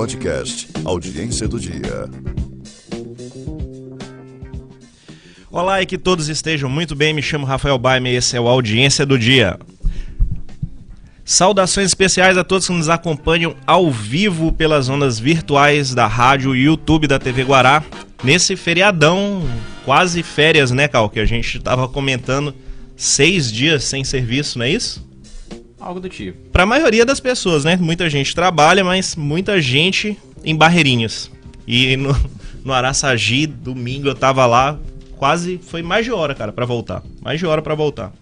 Podcast Audiência do Dia. Olá e que todos estejam muito bem. Me chamo Rafael Baime e esse é o Audiência do Dia. Saudações especiais a todos que nos acompanham ao vivo pelas ondas virtuais da rádio e YouTube da TV Guará. Nesse feriadão, quase férias, né, Cal? Que a gente estava comentando seis dias sem serviço, não é isso? Algo do tipo. Para a maioria das pessoas, né? Muita gente trabalha, mas muita gente em Barreirinhas. E no, no Araçagi, domingo, eu tava lá, quase foi mais de hora, cara, para voltar. Mais de hora para voltar.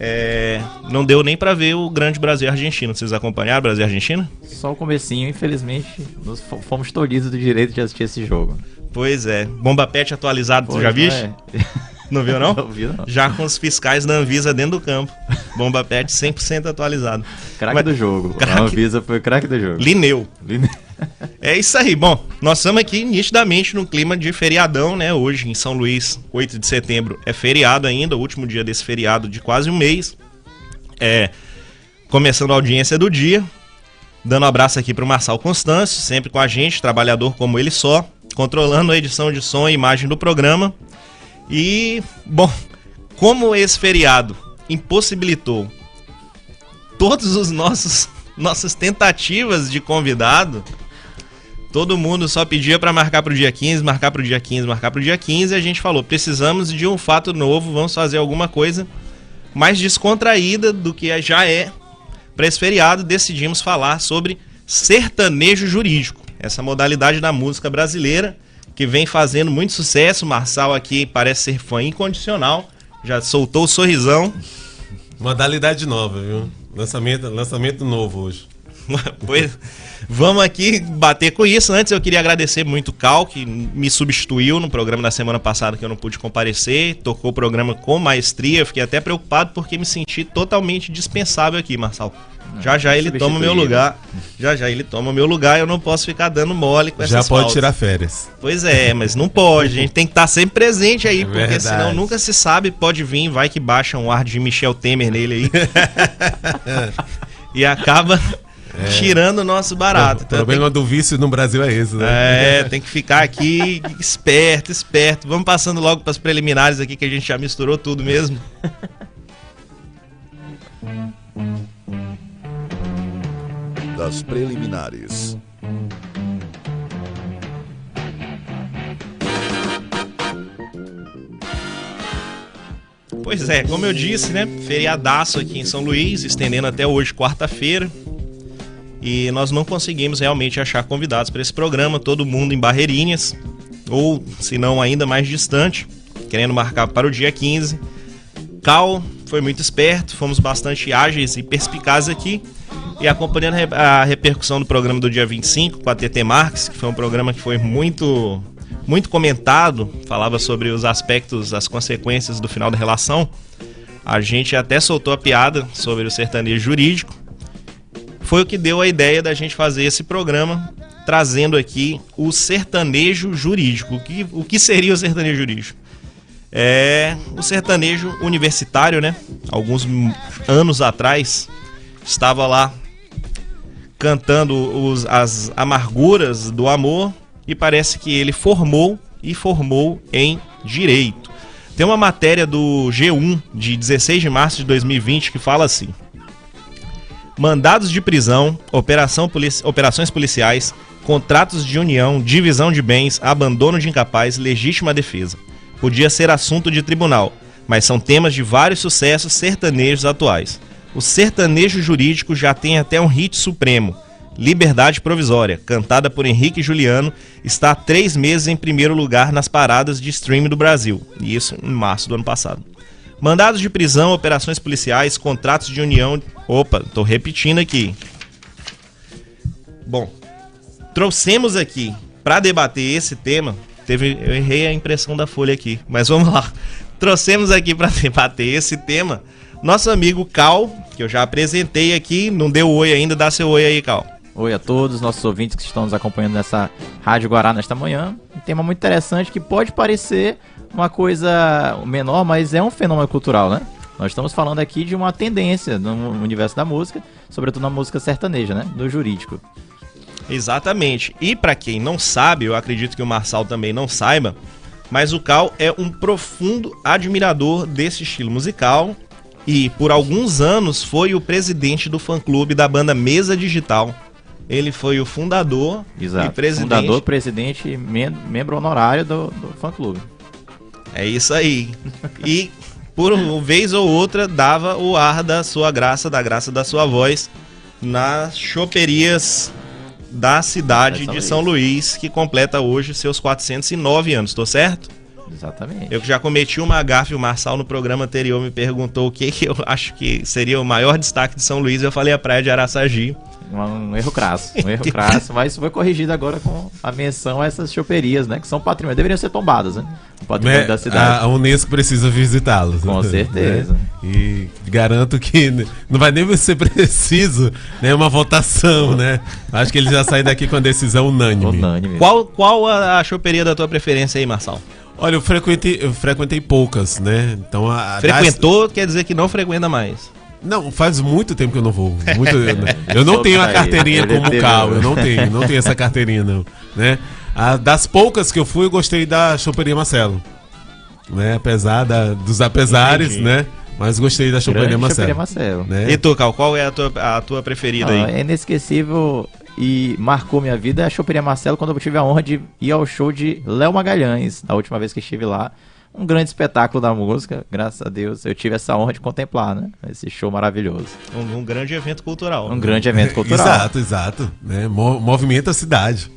É, não deu nem para ver o grande Brasil e Argentina. Vocês acompanharam Brasil e Argentina? Só o comecinho, infelizmente, nós fomos tolhidos do direito de assistir esse jogo. Pois é. Bomba Pet atualizado, tu já viu? É. Não viu, não? Não vi, não. Já com os fiscais da Anvisa dentro do campo. Bomba Pet 100% atualizado. Craque Mas- do jogo. Craque- A Anvisa foi o craque do jogo. Lineu. Line- É isso aí. Bom, nós estamos aqui nitidamente no clima de feriadão, né? Hoje em São Luís, 8 de setembro, é feriado ainda, o último dia desse feriado de quase um mês. É, começando a audiência do dia. Dando um abraço aqui para o Marçal Constâncio, sempre com a gente, trabalhador como ele só, controlando a edição de som e imagem do programa. E, bom, como esse feriado impossibilitou todos os nossos nossas tentativas de convidado, todo mundo só pedia para marcar pro dia 15, marcar pro dia 15, marcar pro dia 15, e a gente falou, precisamos de um fato novo, vamos fazer alguma coisa mais descontraída do que já é para esse feriado, decidimos falar sobre sertanejo jurídico, essa modalidade da música brasileira que vem fazendo muito sucesso. Marçal aqui parece ser fã incondicional, já soltou o sorrisão. Modalidade nova, viu? Lançamento, lançamento novo hoje. Pois, vamos aqui bater com isso. Antes eu queria agradecer muito o Cal, que me substituiu no programa da semana passada que eu não pude comparecer. Tocou o programa com maestria. Eu fiquei até preocupado porque me senti totalmente dispensável aqui, Marçal. Já já ele toma o meu lugar. Já já ele toma o meu lugar. Eu não posso ficar dando mole com Já essas pode faltas. tirar férias. Pois é, mas não pode. A gente tem que estar sempre presente aí, É porque verdade. senão nunca se sabe. Pode vir, vai que baixa um ar de Michel Temer nele aí. e acaba tirando o nosso barato. o Então, problema do vício no Brasil é esse, né? é, tem que ficar aqui esperto, esperto. Vamos passando logo para as preliminares aqui que a gente já misturou tudo mesmo. Das preliminares. Pois é, como eu disse, né? Feriadaço aqui em São Luís, estendendo até hoje, quarta-feira. E nós não conseguimos realmente achar convidados para esse programa, todo mundo em Barreirinhas, ou se não ainda mais distante, querendo marcar para o dia 15. Cal foi muito esperto, fomos bastante ágeis e perspicazes aqui. E acompanhando a re- a repercussão do programa do dia 25 com a TT Marques, que foi um programa que foi muito muito comentado, falava sobre os aspectos, as consequências do final da relação. A gente até soltou a piada sobre o sertanejo jurídico. Foi o que deu a ideia da gente fazer esse programa, trazendo aqui o sertanejo jurídico. O que, o que seria o sertanejo jurídico? É o sertanejo universitário, né? Alguns anos atrás, estava lá cantando os- as amarguras do amor e parece que ele formou e formou em direito. Tem uma matéria do G1 de 16 de março de 2020 que fala assim: Mandados de prisão, polici- operações policiais, contratos de união, divisão de bens, abandono de incapaz, legítima defesa. Podia ser assunto de tribunal, mas são temas de vários sucessos sertanejos atuais. O sertanejo jurídico já tem até um hit supremo. Liberdade Provisória, cantada por Henrique Juliano, está há três meses em primeiro lugar nas paradas de streaming do Brasil. E isso em março do ano passado. Mandados de prisão, operações policiais, contratos de união. Opa, tô repetindo aqui. Bom, trouxemos aqui para debater esse tema. Teve, eu errei a impressão da folha aqui, mas vamos lá. Trouxemos aqui para debater esse tema nosso amigo Cal, que eu já apresentei aqui, não deu oi ainda, dá seu oi aí, Cal. Oi a todos, nossos ouvintes que estão nos acompanhando nessa Rádio Guará nesta manhã. Um tema muito interessante que pode parecer uma coisa menor, mas é um fenômeno cultural, né? Nós estamos falando aqui de uma tendência no universo da música, sobretudo na música sertaneja, né? Do jurídico. Exatamente. E pra quem não sabe, eu acredito que o Marçal também não saiba, mas o Cal é um profundo admirador desse estilo musical e por alguns anos foi o presidente do fã-clube da banda Mesa Digital. Ele foi o fundador Exato. e presidente. Fundador, presidente e mem- membro honorário do, do fã-clube. É isso aí. E por uma vez ou outra dava o ar da sua graça, da graça da sua voz nas choperias da cidade São de Luís. São Luís, que completa hoje seus 409 anos, tô certo? Exatamente. Eu já cometi uma gafe, o Marçal no programa anterior me perguntou o que, que eu acho que seria o maior destaque de São Luís, eu falei a praia de Araçagi. Um, um erro crasso, um erro crasso, mas foi corrigido agora com a menção a essas choperias, né? Que são patrimônio, deveriam ser tombadas, né? O patrimônio Né, da cidade. A, a Unesco precisa visitá-los. Com né? certeza. E garanto que não vai nem ser preciso né, uma votação, né? Acho que ele já sai daqui com a decisão unânime. Unânime. Qual, qual a, a choperia da tua preferência aí, Marçal? Olha, eu frequentei, eu frequentei poucas, né? Então a, Frequentou quer dizer que não frequenta mais. Não, faz muito tempo que eu não vou. Muito, eu não tenho a Aí, carteirinha ele como teve- Cal, eu não tenho, não tenho essa carteirinha não, né? A, das poucas que eu fui, eu gostei da Choperia Marcelo. Né? Apesar da- dos apesares, Entendi. né? Mas gostei da Choperia Marcelo. Marcelo. Né? E tu, Cal, qual é a tua, a tua preferida Ah, aí? é inesquecível e marcou minha vida a Choperia Marcelo quando eu tive a honra de ir ao show de Léo Magalhães, a última vez que estive lá. Um grande espetáculo da música, graças a Deus eu tive essa honra de contemplar, né? Esse show maravilhoso. Um, um grande evento cultural. Um grande evento cultural. Exato, exato. Né? Mo- movimenta a cidade.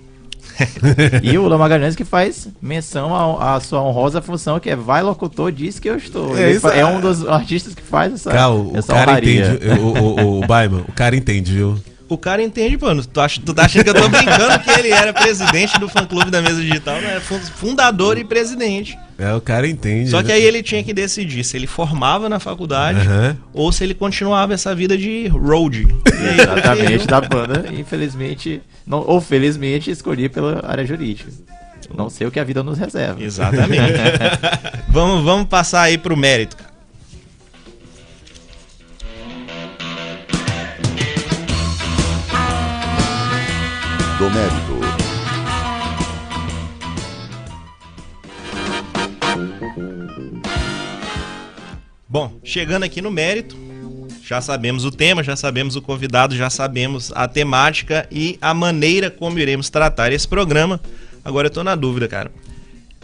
E o Léo Magalhães que faz menção à sua honrosa função, que é vai locutor, diz que eu estou. É isso, é é- um dos artistas que faz essa, Cal, o essa cara honraria. entende, o, o, o Baiman, o cara entende, viu? O cara entende, mano. Tu, acha, tu tá achando que eu tô brincando que ele era presidente do fã-clube da mesa digital, né? Fun- Fundador e presidente. É, o cara entende. Só que né? aí ele tinha que decidir se ele formava na faculdade Aham. ou se ele continuava essa vida de road. Exatamente, da banda. Infelizmente, não, ou felizmente, escolhi pela área jurídica. Não sei o que a vida nos reserva. Exatamente. vamos, vamos passar aí pro mérito, cara. do mérito. Bom, chegando aqui no mérito, já sabemos o tema, já sabemos o convidado, já sabemos a temática e a maneira como iremos tratar esse programa. Agora eu tô na dúvida, cara.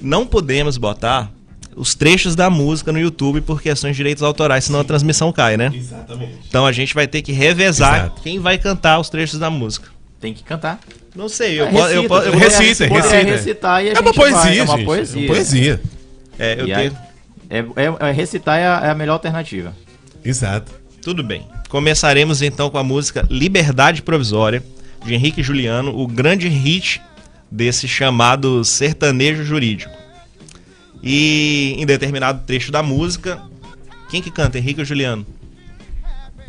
Não podemos botar os trechos da música no YouTube por questões de direitos autorais, senão a transmissão cai, né? Exatamente. Então a gente vai ter que revezar Exato. quem vai cantar os trechos da música. Tem que cantar. Não sei, eu, É, posso, eu, recita, eu Recita, puder recita. recitar e a É uma gente vai, poesia, é uma poesia. É uma poesia. É, eu E tenho. É, é- é recitar é a, é a melhor alternativa. Exato. Tudo bem. Começaremos então com a música Liberdade Provisória, de Henrique Juliano, o grande hit desse chamado sertanejo jurídico. E em determinado trecho da música, quem que canta? Henrique ou Juliano?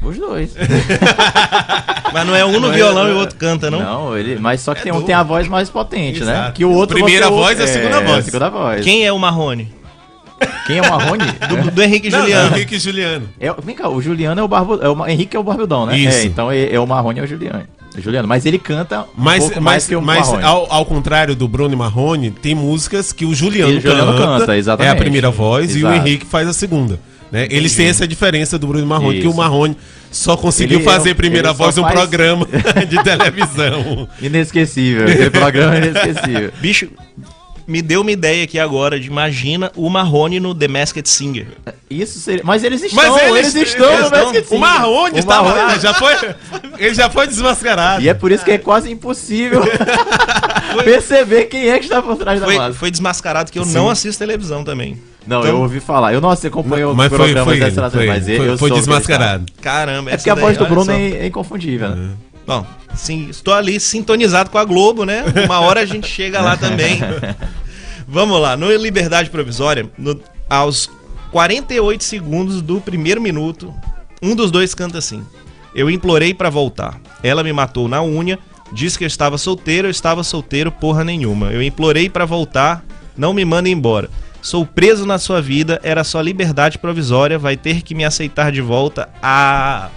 Os dois. Mas não é um no Não é- violão e o outro canta, não? Não, ele, mas só que É tem um tem a voz mais potente, né? Exato. Que o outro Primeira você- voz e a segunda voz. A segunda voz. Quem é o Marrone? Quem é o Marrone? Do, do Henrique Não, Juliano. não, Henrique e Juliano. É, vem cá, o Juliano é o Barbu, é o Henrique é o Barbudão, né? Isso. É, então é, é o Marrone é o Juliano. O Juliano, mas ele canta um Mas, pouco mais mas, que o mas ao, ao contrário do Bruno e Marrone, tem músicas que o Juliano, E o Juliano canta, canta, exatamente. é a primeira voz e o Exato. Henrique faz a segunda. Né? Eles têm essa diferença do Bruno e Marrone, que o. Marrone só conseguiu Ele fazer é- primeira ele só voz num faz- programa de televisão. Inesquecível, aquele programa é inesquecível. Bicho, me deu uma ideia aqui agora de imagina o Marrone no The Masked Singer. Isso seria. Mas eles estão, Mas eles, estão eles no estão- Masked O Singer. Marrone O estava Marrone- lá, já foi, ele já foi desmascarado. E é por isso que é quase impossível perceber quem é que está por trás da Foi, máscara. foi desmascarado que eu Sim. não assisto televisão também. Não, Então- eu ouvi falar. Eu não acompanho mas os foi, programas foi, ele, dessa foi, mas ele, eu foi, foi ele desmascarado. Caramba, está. É essa porque a voz do Bruno só. é, é inconfundível, né? Bom, sim, estou ali sintonizado com a Globo, né? Uma hora a gente chega lá também. Vamos lá, no Liberdade Provisória, no- aos 48 segundos do primeiro minuto, um dos dois canta assim: Eu implorei pra voltar. Ela me matou na unha, disse que eu estava solteiro, eu estava solteiro porra nenhuma. Eu implorei pra voltar, não me manda embora. Sou preso na sua vida, era só liberdade provisória, vai ter que me aceitar de volta. Ah,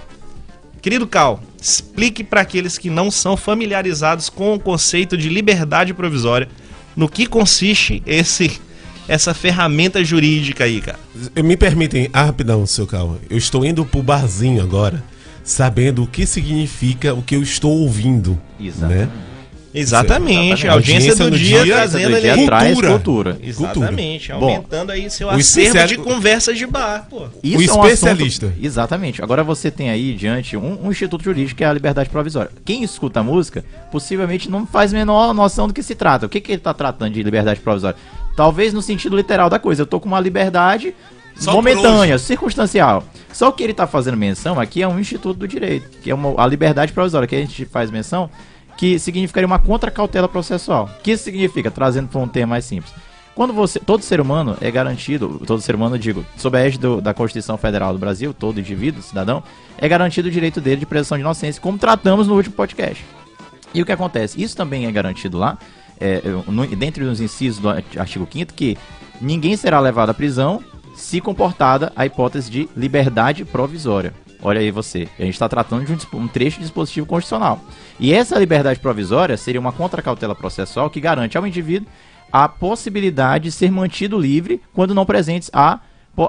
Querido Cal, explique para aqueles que não são familiarizados com o conceito de liberdade provisória, no que consiste esse essa ferramenta jurídica aí, cara. Me permitem, ah, rapidão, seu Calma. Eu estou indo pro barzinho agora, sabendo o que significa o que eu estou ouvindo. Exatamente. Né? Exatamente, a audiência do, Audiência do dia, dia, trazendo do ali cultura. cultura. Exatamente, Bom, aumentando aí seu o acervo especial- de conversas de bar, pô. Isso O é um especialista. assunto- exatamente. Agora você tem aí diante um, um instituto jurídico que é a liberdade provisória. Quem escuta a música possivelmente não faz a menor noção do que se trata. O que, que ele está tratando de liberdade provisória? Talvez no sentido literal da coisa. Eu tô com uma liberdade Só momentânea, circunstancial. Só o que ele está fazendo menção aqui é um instituto do direito, que é uma, a liberdade provisória, que a gente faz menção, que significaria uma contracautela processual. O que isso significa? Trazendo para um termo mais simples. Quando você. Todo ser humano é garantido, todo ser humano, digo, sob a égide da Constituição Federal do Brasil, todo indivíduo, cidadão, é garantido o direito dele de presunção de inocência, como tratamos no último podcast. E o que acontece? Isso também é garantido lá, é, no, dentre os incisos do artigo 5 que ninguém será levado à prisão se comportada a hipótese de liberdade provisória. Olha aí você, a gente está tratando de um, um trecho de dispositivo constitucional. E essa liberdade provisória seria uma contracautela processual que garante ao indivíduo a possibilidade de ser mantido livre quando não presentes a-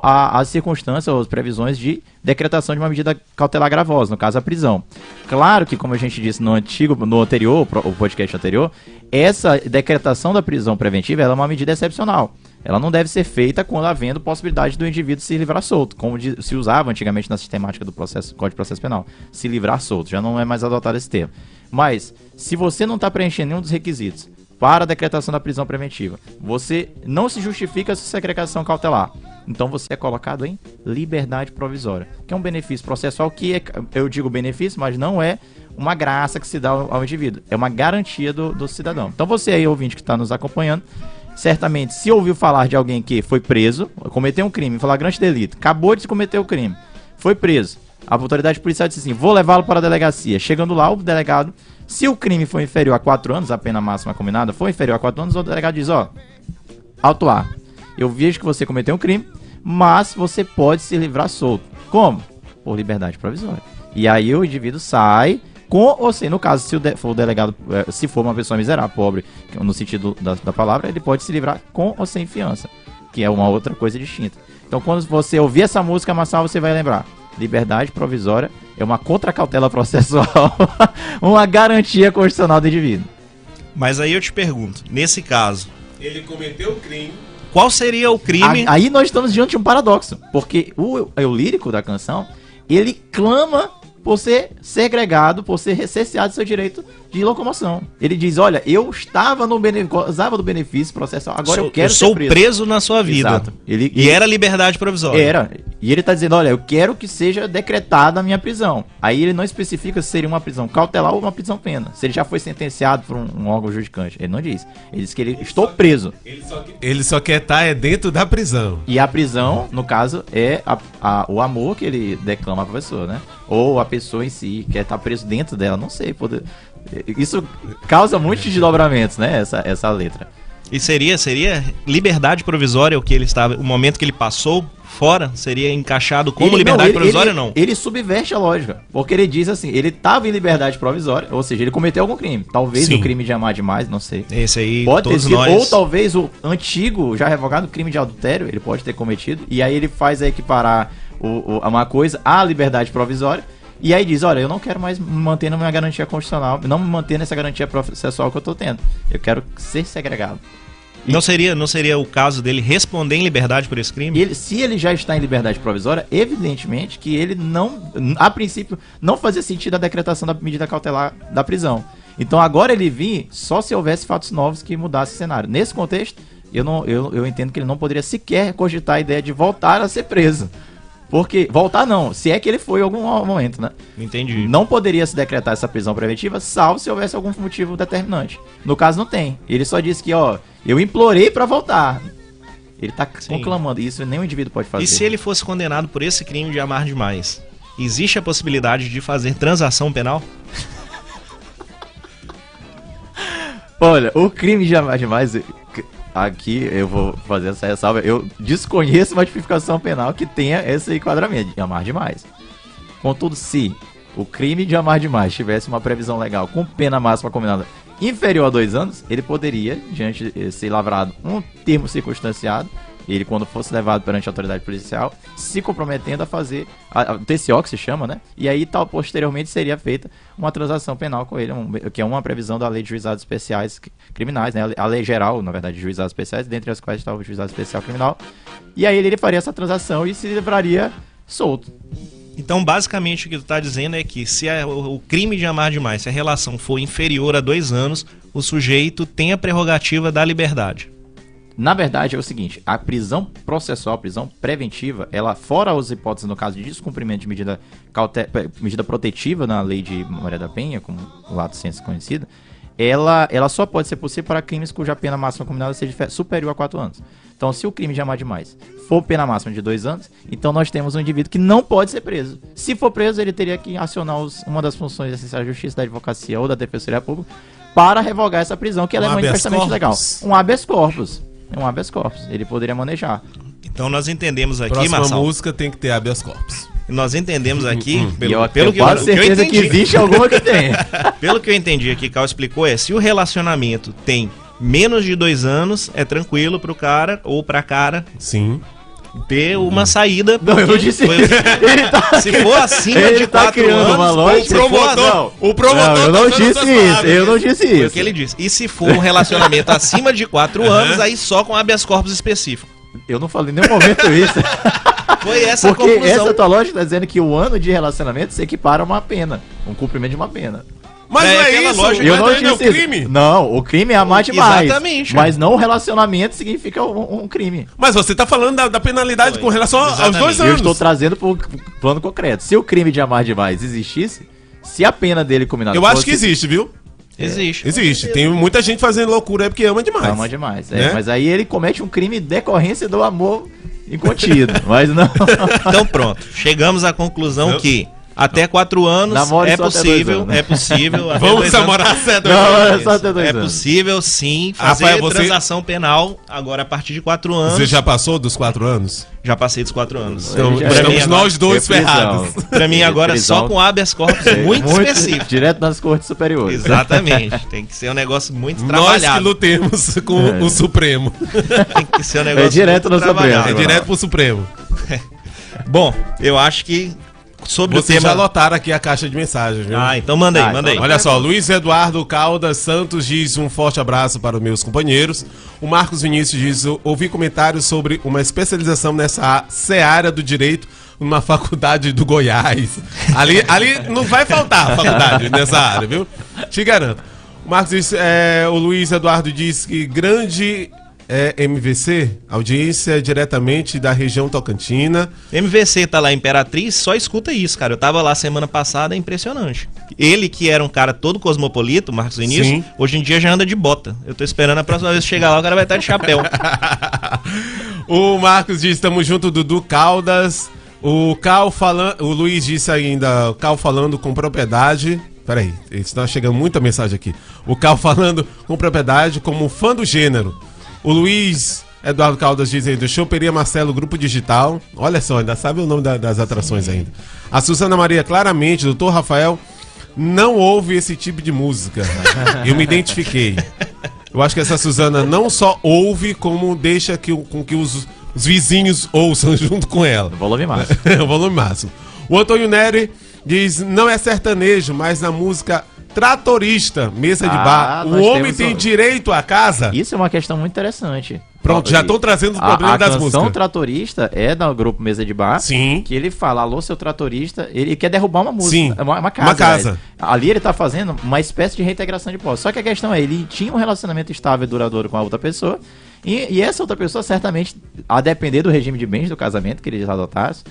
as circunstâncias ou as previsões de decretação de uma medida cautelar gravosa, no caso a prisão. Claro que, como a gente disse no antigo, no anterior, o podcast anterior, essa decretação da prisão preventiva é uma medida excepcional. Ela não deve ser feita quando havendo possibilidade do indivíduo se livrar solto, como se usava antigamente na sistemática do processo, Código de Processo Penal. Se livrar solto, já não é mais adotado esse termo. Mas, se você não está preenchendo nenhum dos requisitos para a decretação da prisão preventiva, você não se justifica essa segregação cautelar. Então você é colocado em liberdade provisória, que é um benefício processual que é, eu digo benefício, mas não é uma graça que se dá ao, ao indivíduo, é uma garantia do, do cidadão. Então você aí, ouvinte que está nos acompanhando, certamente se ouviu falar de alguém que foi preso, cometeu um crime, flagrante delito, acabou de cometer o crime, foi preso, a autoridade policial disse assim, vou levá-lo para a delegacia. Chegando lá, o delegado, se o crime for inferior a 4 anos, a pena máxima combinada for inferior a 4 anos, o delegado diz, ó, autuar. Eu vejo que você cometeu um crime, mas você pode se livrar solto. Como? Por liberdade provisória. E aí o indivíduo sai com ou sem, no caso, se o for o delegado, eh, se for uma pessoa miserável, pobre, no sentido da, da palavra, ele pode se livrar com ou sem fiança, que é uma outra coisa distinta. Então, quando você ouvir essa música, Massal, você vai lembrar. Liberdade provisória é uma contracautela processual, uma garantia constitucional do indivíduo. Mas aí eu te pergunto, nesse caso, Ele cometeu o crime. qual seria o crime? A- Aí nós estamos diante de um paradoxo, porque o, o lírico da canção, ele clama por ser segregado, por ser recesseado do seu direito de locomoção. Ele diz, olha, eu estava no gozava do benefício processual, agora sou, eu quero sou ser preso. preso. na sua vida. Exato. Ele- e ele- era liberdade provisória. Era. E ele tá dizendo, olha, eu quero que seja decretada a minha prisão. Aí ele não especifica se seria uma prisão cautelar ou uma prisão pena. Se ele já foi sentenciado por um, um órgão judicante. Ele não diz. Ele diz que ele estou preso. Ele só quer estar é dentro da prisão. E a prisão, no caso, é a- a- o amor que ele declama pra pessoa, né? Ou a pessoa em si quer estar preso dentro dela, não sei. Pode... Isso causa muitos desdobramentos, né? Essa, essa letra. E seria, seria liberdade provisória o que ele estava, o momento que ele passou fora, seria encaixado como Ele- liberdade ele- provisória ele- não? Ele subverte a lógica. Porque ele diz assim, ele estava em liberdade provisória, ou seja, ele cometeu algum crime. Talvez Sim. o crime de amar demais, não sei. Esse aí, Pode ter sido, nós. ou talvez o antigo, já revogado, crime de adultério, ele pode ter cometido, e aí ele faz a equiparar o, o- uma coisa à liberdade provisória, e aí diz, olha, eu não quero mais me manter na minha garantia constitucional, não me manter nessa garantia processual que eu tô tendo. Eu quero ser segregado. Não seria, não seria o caso dele responder em liberdade por esse crime? E ele, se ele já está em liberdade provisória, evidentemente que ele não, a princípio, não fazia sentido a decretação da medida cautelar da prisão. Então agora ele vir só se houvesse fatos novos que mudassem o cenário. Nesse contexto, eu, não, eu, eu entendo que ele não poderia sequer cogitar a ideia de voltar a ser preso. Porque, voltar não, se é que ele foi em algum momento, né? Entendi. Não poderia se decretar essa prisão preventiva, salvo se houvesse algum motivo determinante. No caso, não tem. Ele só disse que, ó, eu implorei pra voltar. Ele tá Sim. conclamando, isso nenhum indivíduo pode fazer. E se ele fosse condenado por esse crime de amar demais? Existe a possibilidade de fazer transação penal? Olha, o crime de amar demais. Aqui eu vou fazer essa ressalva. Eu desconheço uma tipificação penal que tenha esse enquadramento de amar demais. Contudo, se o crime de amar demais tivesse uma previsão legal com pena máxima combinada inferior a dois anos, ele poderia, diante ser lavrado um termo circunstanciado, ele quando fosse levado perante a autoridade policial, se comprometendo a fazer, a, a, TCO que se chama, né? E aí tal posteriormente seria feita uma transação penal com ele, um, que é uma previsão da lei de juizados especiais criminais, né? A lei geral, na verdade, de juizados especiais, dentre as quais está o juizado especial criminal. E aí ele faria essa transação e se livraria solto. Então, basicamente, o que tu está dizendo é que se a, o, o, crime de amar demais, se a relação for inferior a dois anos, o sujeito tem a prerrogativa da liberdade. Na verdade, é o seguinte: a prisão processual, a prisão preventiva, ela, fora as hipóteses no caso de descumprimento de medida, caute medida protetiva na lei de Maria da Penha, como o lato ciência conhecida, ela, ela só pode ser possível para crimes cuja pena máxima combinada seja superior a 4 anos. Então, se o crime de amar demais for pena máxima de 2 anos, então nós temos um indivíduo que não pode ser preso. Se for preso, ele teria que acionar os, uma das funções essenciais da justiça, da advocacia ou da defensoria pública para revogar essa prisão, que ela é um é manifestamente legal. Um habeas corpus. Um habeas corpus. Ele poderia manejar. Então nós entendemos aqui, Próxima Marcelo. música tem que ter habeas corpus. Nós entendemos aqui, Hum, pelo, eu, pelo eu que eu, quase que eu certeza entendi, que existe alguma que tem. pelo que eu entendi aqui, Cal explicou, é se o relacionamento tem menos de dois anos, é tranquilo pro cara ou pra cara Sim. Ter uma saída. Não, eu disse foi- isso. Tá, Se for acima ele de tá quatro uma anos, lógica. se for- não, o promotor não, eu tá não usando disse isso. Eu não disse Foi o isso. que ele disse. E se for um relacionamento acima de quatro anos, aí só com habeas corpus específico. Eu não falei em nenhum momento isso. Foi essa a Porque conclusão. essa tua lógica tá dizendo que o ano de relacionamento se equipara a uma pena. Um cumprimento de uma pena. Mas É, não é aquela isso. lógica- Eu não ainda é o disse crime. Não, o crime é amar demais. Exatamente. Mas não o relacionamento significa um, um crime. Mas você tá falando da, da penalidade Foi. com relação aos Exatamente. dois Eu anos. estou trazendo para o plano concreto. Se o crime de amar demais existisse, se a pena dele combinada Eu acho fosse- que existe, viu? Existe. Existe. Tem muita gente fazendo loucura aí porque ama demais. Ama demais. é. Né? Mas aí ele comete um crime decorrência do amor incontido. mas não. Então pronto, chegamos à conclusão Não. que até quatro anos Namore é até possível, dois anos. é possível. até Vamos dois anos. namorar cedo. Não, né? é só até dois É anos. possível sim fazer Rafael, você- transação penal agora a partir de quatro anos. Você já passou dos quatro anos? Já passei dos quatro anos. Então, já- estamos agora, nós dois ferrados. pra mim agora só com habeas corpus muito, específico. Direto nas cortes superiores. Exatamente. Tem que ser um negócio muito Nós que trabalhado. lutemos com É. o Supremo. Tem que ser um negócio direto muito no Supremo. trabalhado. É direto pro Supremo. Bom, eu acho que sobre Vocês o tema. já lotaram aqui a caixa de mensagens, viu? Ah, então manda aí, Ah, manda aí. então Olha só, Luiz Eduardo Caldas Santos diz um forte abraço para os meus companheiros. O Marcos Vinícius diz: ouvi comentários sobre uma especialização nessa seara do direito numa faculdade do Goiás. Ali, ali não vai faltar faculdade nessa área, viu? Te garanto. O Marcos diz, é, o Luiz Eduardo diz que grande é, MVC, audiência diretamente da região Tocantina. MVC tá lá, Imperatriz, só escuta isso, cara. Eu tava lá semana passada, é impressionante. Ele, que era um cara todo cosmopolita, Marcos Vinícius, Sim. hoje em dia já anda de bota. Eu tô esperando a próxima vez que chegar lá, o cara vai estar de chapéu. o Marcos diz: estamos junto, Dudu Caldas. O Cal falando. O Luiz disse ainda: o Cal falando com propriedade. Peraí, está chegando muita mensagem aqui. O Cal falando com propriedade como fã do gênero. O Luiz Eduardo Caldas diz aí: do Choperia Marcelo, Grupo Digital. Olha só, ainda sabe o nome da- das atrações ainda. A Susana Maria, claramente, doutor Rafael, não ouve esse tipo de música. Eu me identifiquei. Eu acho que essa Suzana não só ouve, como deixa que, o- com que os, os vizinhos ouçam junto com ela. Volume máximo. o volume máximo. O Antônio Neri diz: não é sertanejo, mas na música tratorista, mesa de Ah, bar. O homem tem um- direito à casa? Isso é uma questão muito interessante. Pronto, já estão trazendo os A, problemas a das canção músicas. tratorista é do grupo Mesa de Bar. Sim. Que ele fala, alô, seu tratorista, ele quer derrubar uma música. Sim, Uma, uma casa. uma casa. aliás. Ali ele tá fazendo uma espécie de reintegração de posse. Só que a questão é, ele tinha um relacionamento estável e duradouro com a outra pessoa. E, e essa outra pessoa, certamente, a depender do regime de bens do casamento que eles adotassem,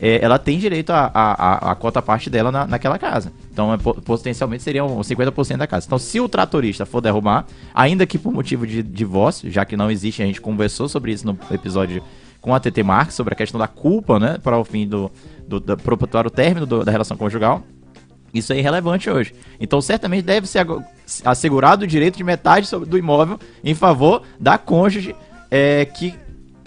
é, ela tem direito à a, a, a cota parte dela na, naquela casa. Então, é, po- potencialmente, seria um 50% da casa. Então, se o tratorista for derrubar, ainda que por motivo de divórcio, já que não existe, a gente conversou sobre isso no episódio com a TT Marques, sobre a questão da culpa, né, para o fim do, do, do para o término do- da relação conjugal. Isso é irrelevante hoje. Então, certamente deve ser assegurado o direito de metade do imóvel em favor da cônjuge é, que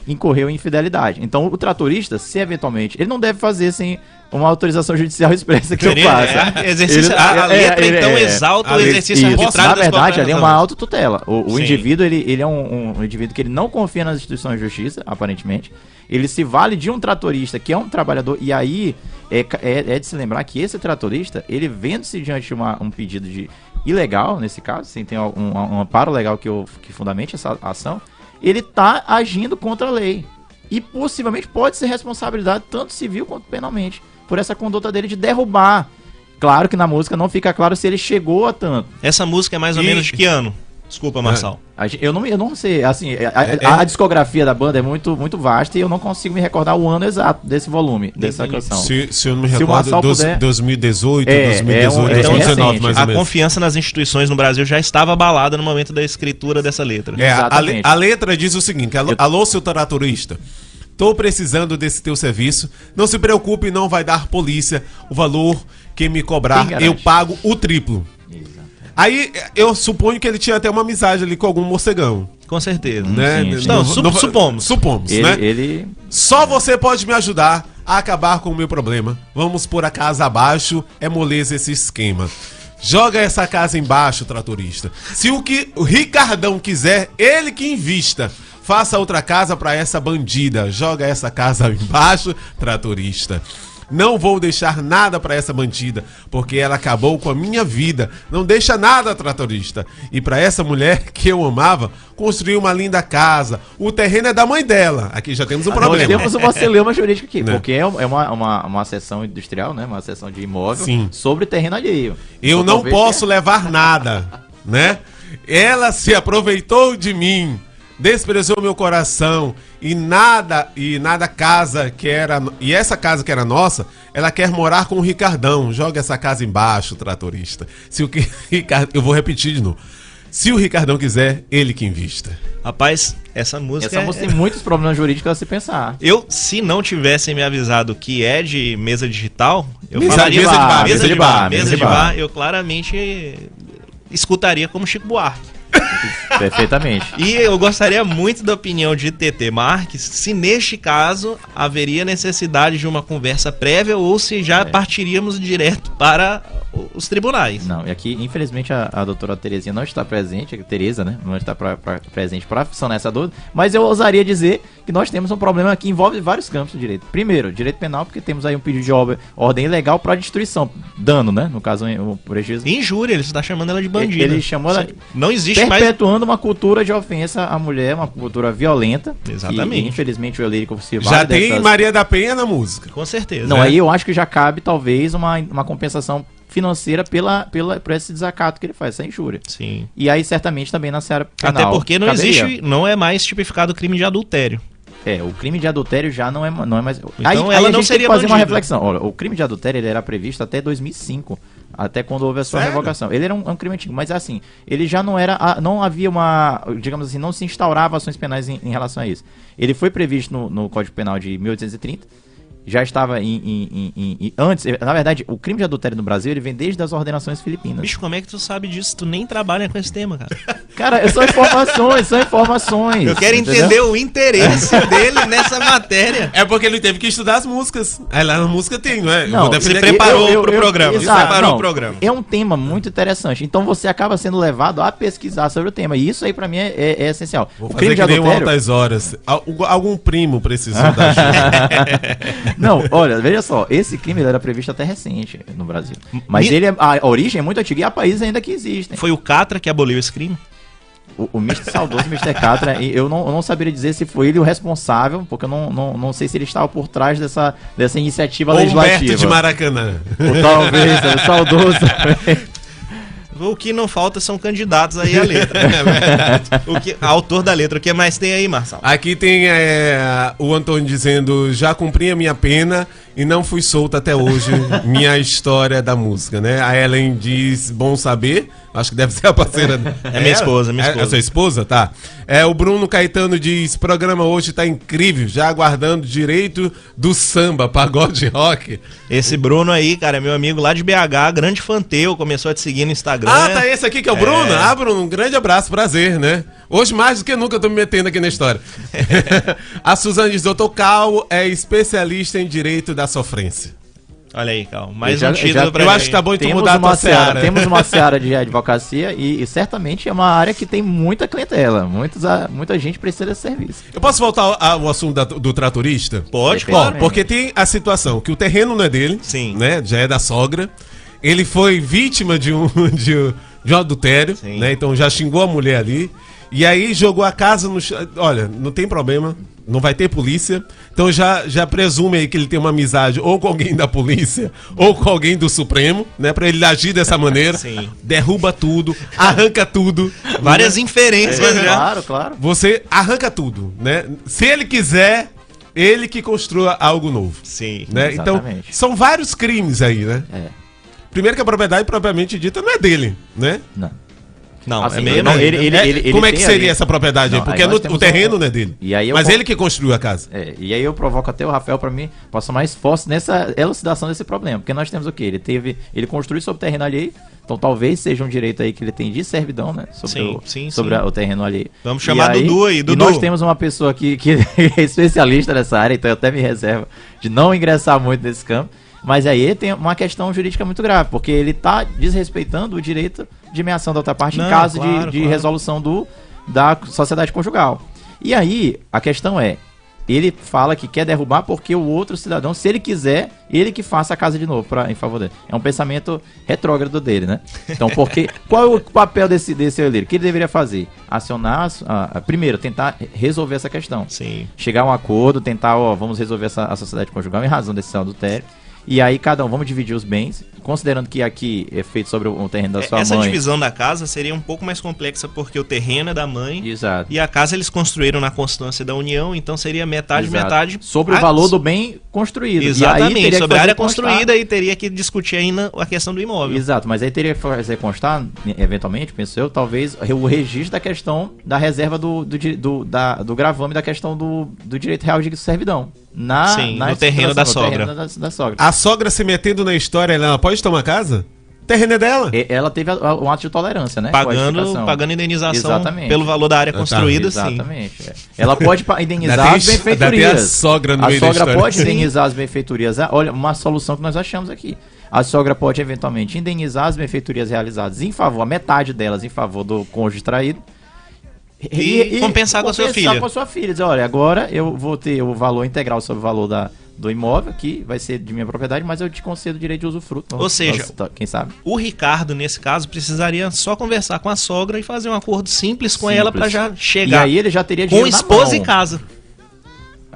incorreu em infidelidade. Então, o tratorista, se eventualmente, ele não deve fazer sem uma autorização judicial expressa que eu Seria- faça. é, exercício- Ele- a, a é, letra, ele- então, é. exalta o exercício Isso, arbitrário na verdade, ali é uma autotutela. O, o indivíduo, ele, ele é um, um indivíduo que ele não confia nas instituições de justiça, aparentemente. Ele se vale de um tratorista, que é um trabalhador, e aí é, é, é de se lembrar que esse tratorista, ele vendo-se diante de uma- um pedido de ilegal, nesse caso, sem ter um, um, um amparo legal que, o- que fundamente essa ação, ele tá agindo contra a lei. E possivelmente pode ser responsabilidade tanto civil quanto penalmente por essa conduta dele de derrubar. Claro que na música não fica claro se ele chegou a tanto. Essa música é mais ou E- menos de que ano? Desculpa, Marçal. A gen- Eu não, eu não sei, assim, a, É- a- a discografia da banda é muito, muito vasta e eu não consigo me recordar o ano exato desse volume, dessa canção. Se, se eu não me recordo, dos- puder- 2018, É, 2018, é um- é 2019, recente. mais ou A menos. confiança nas instituições no Brasil já estava abalada no momento da escritura dessa letra. É, a, le- a letra diz o seguinte: alô, Eu- alô, seu tratorista. Tô precisando desse teu serviço. Não se preocupe, não vai dar polícia. O valor que me cobrar, eu pago o triplo. Aí eu suponho que ele tinha até uma amizade ali com algum morcegão. Com certeza. Né? sim, sim. Não, su- supomos. Supomos, Ele, né? ele Só você pode me ajudar a acabar com o meu problema. Vamos pôr a casa abaixo, é moleza esse esquema. Joga essa casa embaixo, tratorista. Se o que o Ricardão quiser, ele que invista. Faça outra casa pra essa bandida. Joga essa casa embaixo, tratorista. Não vou deixar nada pra essa bandida, porque ela acabou com a minha vida. Não deixa nada, tratorista. E pra essa mulher que eu amava, construir uma linda casa. O terreno é da mãe dela. Aqui já temos um nós problema. temos uma celeuma jurídica aqui, Né? porque é é uma, uma, uma seção industrial, né? Uma seção de imóvel Sim. sobre terreno alheio. Eu não posso tenha- levar nada, né? Ela se aproveitou de mim, desprezou meu coração e nada e nada casa que era e essa casa que era nossa, ela quer morar com o Ricardão. Joga essa casa embaixo, tratorista. Se o que Ricardo, eu vou repetir de novo. Se o Ricardão quiser, ele que invista. Rapaz, essa música. Essa é- música tem muitos problemas jurídicos a se pensar. Eu, se não tivessem me avisado que é de mesa digital, eu Mesa- falaria mesa de bar, mesa de bar, mesa de bar, eu claramente escutaria como Chico Buarque. Perfeitamente. E eu gostaria muito da opinião de TT Marques, se neste caso haveria necessidade de uma conversa prévia ou se já partiríamos direto para os tribunais. Não, e aqui, infelizmente, a, a doutora Terezinha não está presente, a Tereza, né? Não está pra, pra- presente para sanar essa dúvida, mas eu ousaria dizer que nós temos um problema que envolve vários campos do direito. Primeiro, direito penal, porque temos aí um pedido de obra, ordem ilegal para destruição, dano, né? No caso, o prejuízo. Injúria, ele está chamando ela de bandida. Ele chamou ela- Não existe mais. Perpetuando uma cultura de ofensa à mulher, uma cultura violenta. Exatamente. E, infelizmente, o Elírico se Já tem dessas- Maria da Penha na música. Com certeza. Não, É. aí eu acho que já cabe, talvez, uma, uma compensação financeira pela, pela, por esse desacato que ele faz, essa injúria. Sim. E aí, certamente, também na seara penal. Até porque não existe, não é mais tipificado crime de adultério. É, o crime de adultério já não é, não é mais. Então aí, ela aí a não gente tem seria que fazer uma reflexão. Olha, o crime de adultério ele era previsto até 2005, até quando houve a sua Sério? revogação. Ele era um, um crime antigo, mas assim, ele já não era. a- Não havia uma. Digamos assim, não se instaurava ações penais em, em relação a isso. Ele foi previsto no, no Código Penal de 1830. Já estava em, em- em- em- Antes, na verdade, o crime de adultério no Brasil ele vem desde as ordenações filipinas. Bicho, como é que tu sabe disso? Tu nem trabalha com esse tema, cara. Cara, são informações, são informações. Eu quero entendeu? entender o interesse dele nessa matéria. É porque ele teve que estudar as músicas. Aí lá na música tem, não é? Não, Você aqui. preparou pro programa, exato, preparou o programa. É um tema muito interessante. Então você acaba sendo levado a pesquisar sobre o tema. E isso aí pra mim é, é- é essencial. Vou o fazer que nem adultério. altas horas. Al- Algum primo precisou da ajuda. Não, olha, veja só, esse crime ele era previsto até recente no Brasil. Mas Me- ele é, a origem é muito antiga e há países ainda que existem. Foi o Catra que aboliu esse crime? O, o Mr. saudoso Mr. Catra, eu não, eu não saberia dizer se foi ele o responsável, porque eu não, não, não sei se ele estava por trás dessa, dessa iniciativa Humberto legislativa. de Maracanã. Ou talvez, o saudoso. O que não falta são candidatos aí à letra. É verdade. O que, autor da letra. O que mais tem aí, Marçal? Aqui tem é, o Antônio dizendo: já cumpri a minha pena e não fui solto até hoje. minha história da música, né? A Ellen diz: bom saber. Acho que deve ser a parceira. É minha esposa, minha É esposa. a sua esposa? Tá. É, o Bruno Caetano diz: programa hoje tá incrível, já aguardando direito do samba, pagode rock. Esse Bruno aí, cara, é meu amigo lá de BH, grande fã teu, começou a te seguir no Instagram. Ah, tá esse aqui que é o Bruno? Ah, Bruno, um grande abraço, prazer, né? Hoje mais do que nunca eu tô me metendo aqui na história. a Suzane diz: Doutor Cal é especialista em direito da sofrência. Olha aí, Cal. Mais Eu um já- título já- pra Eu acho que tá bom então mudar a uma, seara, seara. temos uma seara de advocacia e, e certamente é uma área que tem muita clientela. Muitos, a- muita gente precisa desse serviço. Eu posso voltar ao, assunto da- do tratorista? Pode, claro. Porque tem a situação que o terreno não é dele, Sim. né? Já é da sogra. Ele foi vítima de um, de um, de um adultério, Sim. né? Então já xingou a mulher ali. E aí jogou a casa no chão. Olha, não tem problema, não vai ter polícia. Então já, já presume aí que ele tem uma amizade ou com alguém da polícia ou com alguém do Supremo, né? Pra ele agir dessa maneira. Sim. Derruba tudo, arranca tudo. Várias inferências já. Claro, claro. Você arranca tudo, né? Se ele quiser, ele que construa algo novo. Sim. Né? Então, Exatamente. são vários crimes aí, né? É. Primeiro que a propriedade propriamente dita não é dele, né? Não. Não, Assim, é meio. não, né? ele- ele- É, ele como é que seria ali- essa propriedade aí? Não, Porque aí nós no- o terreno um- não é dele. E aí Mas ele que construiu a casa. É, e aí eu provoco até o Rafael pra mim passar mais forte nessa elucidação desse problema. Porque nós temos o quê? Ele teve. Ele construiu sobre terreno alheio. Então talvez seja um direito aí que ele tem de servidão, né? Sobre, Sim, o, sim, sobre sim. a- o terreno alheio. Vamos E chamar Dudu aí, E Dudu. nós temos uma pessoa aqui que é especialista nessa área, então eu até me reservo de não ingressar muito nesse campo. Mas aí tem uma questão jurídica muito grave, porque ele está desrespeitando o direito de meação da outra parte Não, em caso de- claro, de, claro. resolução do, da sociedade conjugal. E aí, a questão é, ele fala que quer derrubar porque o outro cidadão, se ele quiser, ele que faça a casa de novo pra, em favor dele. É um pensamento retrógrado dele, né? Então, porque qual é o papel desse, desse herdeiro? O que ele deveria fazer? Acionar, a- a- primeiro, tentar resolver essa questão Sim. chegar a um acordo, tentar, ó, vamos resolver essa a sociedade conjugal em razão desse adultério. E aí cada um, vamos dividir os bens, considerando que aqui é feito sobre o, o terreno da sua Essa mãe. divisão da casa seria um pouco mais complexa porque o terreno é da mãe Exato. e a casa eles construíram na constância da união, então seria metade, Exato. metade. Sobre o Ah, valor do bem construído. E aí Exatamente, sobre a área constar- construída e teria que discutir ainda a questão do imóvel. Exato, mas aí teria que fazer constar, eventualmente, penso eu, talvez o registro da questão da reserva do, do, do, da, do gravame da questão do, do direito real de servidão. Na, Sim, na no terreno da sogra. terreno da, da sogra. A sogra se metendo na história, ela pode tomar casa? O terreno é dela. E- Ela teve um ato de tolerância, né? Pagando, pagando indenização Exatamente. pelo valor da área Ah, tá. construída, sim. Exatamente. é. Ela pode indenizar as tem a benfeitorias. sogra no a meio da sogra história. pode Sim. indenizar as benfeitorias. Ah, Olha, uma solução que nós achamos aqui. A sogra pode eventualmente indenizar as benfeitorias realizadas em favor, a metade delas em favor do cônjuge traído. E compensar com a sua filha. com a sua filha. Dizer, olha, agora eu vou ter o valor integral sobre o valor da, do imóvel, que vai ser de minha propriedade, mas eu te concedo o direito de usufruto. Ou seja, Nossa, quem sabe? O Ricardo, nesse caso, precisaria só conversar com a sogra e fazer um acordo simples com Simples. ela pra já E chegar aí ele já teria com dinheiro na esposa e casa.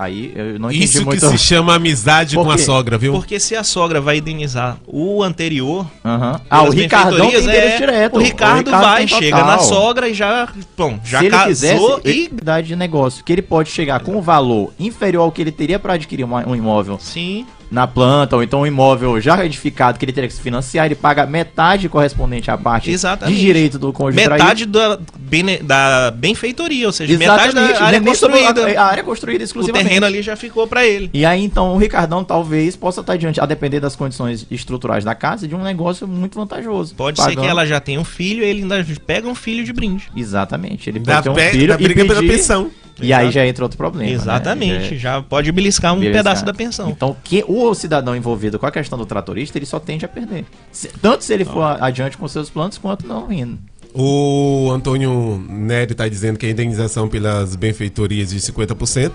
Aí eu não entendi Isso que muito. se chama amizade Por com a sogra, viu? Porque se a sogra vai indenizar o anterior, Aham. Ah, o pelas Ricardão tem é, direto. O Ricardo vai, tem chega total. na sogra e já, bom, já Se ele casou quisesse, e idade de negócio, que ele pode chegar com um valor inferior ao que ele teria para adquirir um imóvel sim, na planta, ou então um imóvel já edificado que ele teria que se financiar, ele paga metade correspondente à parte Exatamente. de direito do cônjuge metade da, bene- da benfeitoria, ou seja, traído. metade Exatamente, da área sobre construída. A, área construída O exclusivamente. terreno ali já ficou pra ele. E aí, então, o Ricardão talvez possa estar diante, a depender das condições estruturais da casa, de um negócio muito vantajoso. Pode ser Pagando- que ela já tenha um filho e ele ainda pega um filho de brinde. Exatamente. Ele Da, ter um filho da e briga pela pedir- pensão. E aí já entra outro problema. né? Exatamente, Já é- já pode beliscar um Beleza. pedaço da pensão. Então, que, o cidadão envolvido com a questão do tratorista, ele só tende a perder. Se- tanto se ele for adiante com seus planos, quanto não indo. O Antônio Nery está dizendo que a indenização pelas benfeitorias de 50%,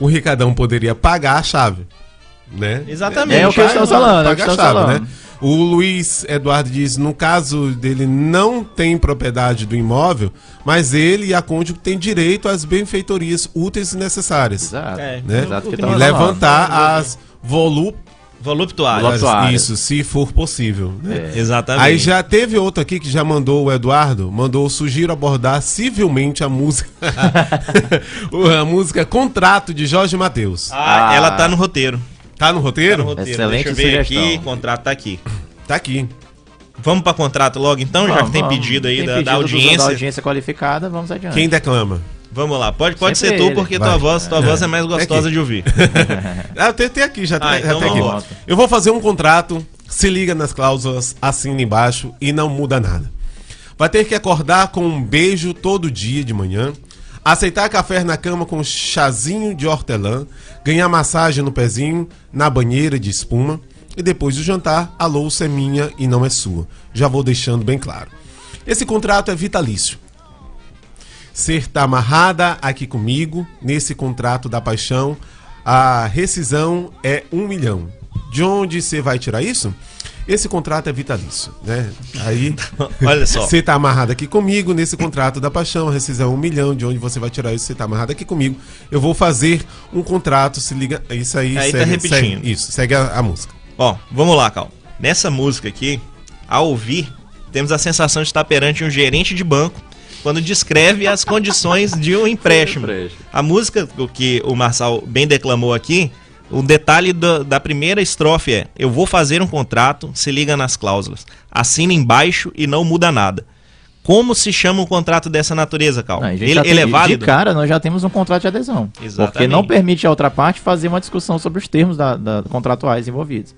o Ricardão poderia pagar a chave. Né? Exatamente. É o que eu estou falando, é o Paga que a chave, falando. né? O Luiz Eduardo diz, no caso dele não tem propriedade do imóvel, mas ele e a cônjuge têm direito às benfeitorias úteis e necessárias. Exato. É, Né? Exato. tá E falando. levantar as volu Voluptuário. Voluptuário. Isso, se for possível. né? Exatamente. Aí já teve outro aqui que já mandou o Eduardo, mandou sugiro abordar civilmente a música. a música Contrato de Jorge Matheus. Ah, Ah. ela tá no roteiro. Tá no Tá roteiro? no roteiro. Excelente Deixa eu ver sugestão. aqui, contrato tá aqui. Tá aqui. Vamos para contrato logo então, já Vamos, que tem vamos. pedido aí Tem da, pedido da audiência. Da audiência qualificada, vamos adiante. Quem declama? Vamos lá, pode, pode ser tu, ele. porque Vai. tua voz, tua voz é mais gostosa de ouvir. Ah, tem, tem aqui, já, Ah, tem- já então tem aqui. Eu vou fazer um contrato, se liga nas cláusulas, assina embaixo e não muda nada. Vai ter que acordar com um beijo todo dia de manhã, aceitar café na cama com chazinho de hortelã, ganhar massagem no pezinho, na banheira de espuma e depois do jantar, a louça é minha e não é sua. Já vou deixando bem claro. Esse contrato é vitalício. Ser tá amarrada aqui comigo, nesse contrato da paixão, a rescisão é um milhão. De onde você vai tirar isso? Esse contrato é vitalício, né? Aí, Olha só. você tá amarrado aqui comigo, nesse contrato da paixão, a rescisão é um milhão. De onde você vai tirar isso? Você tá amarrado aqui comigo. Eu vou fazer um contrato, se liga. Isso aí, Aí tá repetindo. segue- isso, segue a, a música. Ó, vamos lá, Cal. Nessa música aqui, ao ouvir, temos a sensação de estar perante um gerente de banco quando descreve as condições de um empréstimo. Empréstimo. A música o que o Marçal bem declamou aqui, o detalhe da, da primeira estrofe é: Eu vou fazer um contrato, se liga nas cláusulas, assina embaixo e não muda nada. Como se chama um contrato dessa natureza, Cal? Não, ele tem- é válido? De cara, nós já temos um contrato de adesão. Exatamente. Porque não permite a outra parte fazer uma discussão sobre os termos da, da- contratuais envolvidos.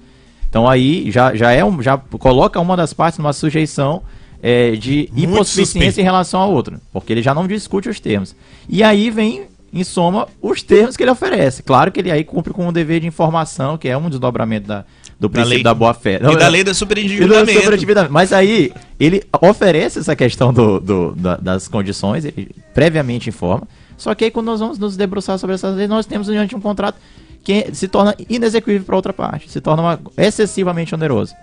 Então aí já, já, é um, já coloca uma das partes numa sujeição é, de Muito hipossuficiência suspeito. em relação à outra. Porque ele já não discute os termos. E aí vem, em soma, os termos que ele oferece. Claro que ele aí cumpre com o dever de informação, que é um desdobramento da, do princípio lei- da boa-fé. E da lei do do superendividamento. Mas aí, ele oferece essa questão do, do- da- das condições, ele previamente informa. Só que aí, quando nós vamos nos debruçar sobre essas leis, nós temos diante um contrato que se torna inexecutível para outra parte, se torna uma- excessivamente oneroso.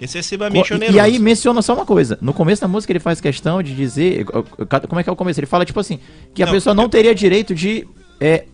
Excessivamente oneroso. E aí menciona só uma coisa. No começo da música ele faz questão de dizer. Como é que é o começo? Ele fala, tipo assim, que a Não, pessoa não eu- teria direito de. é,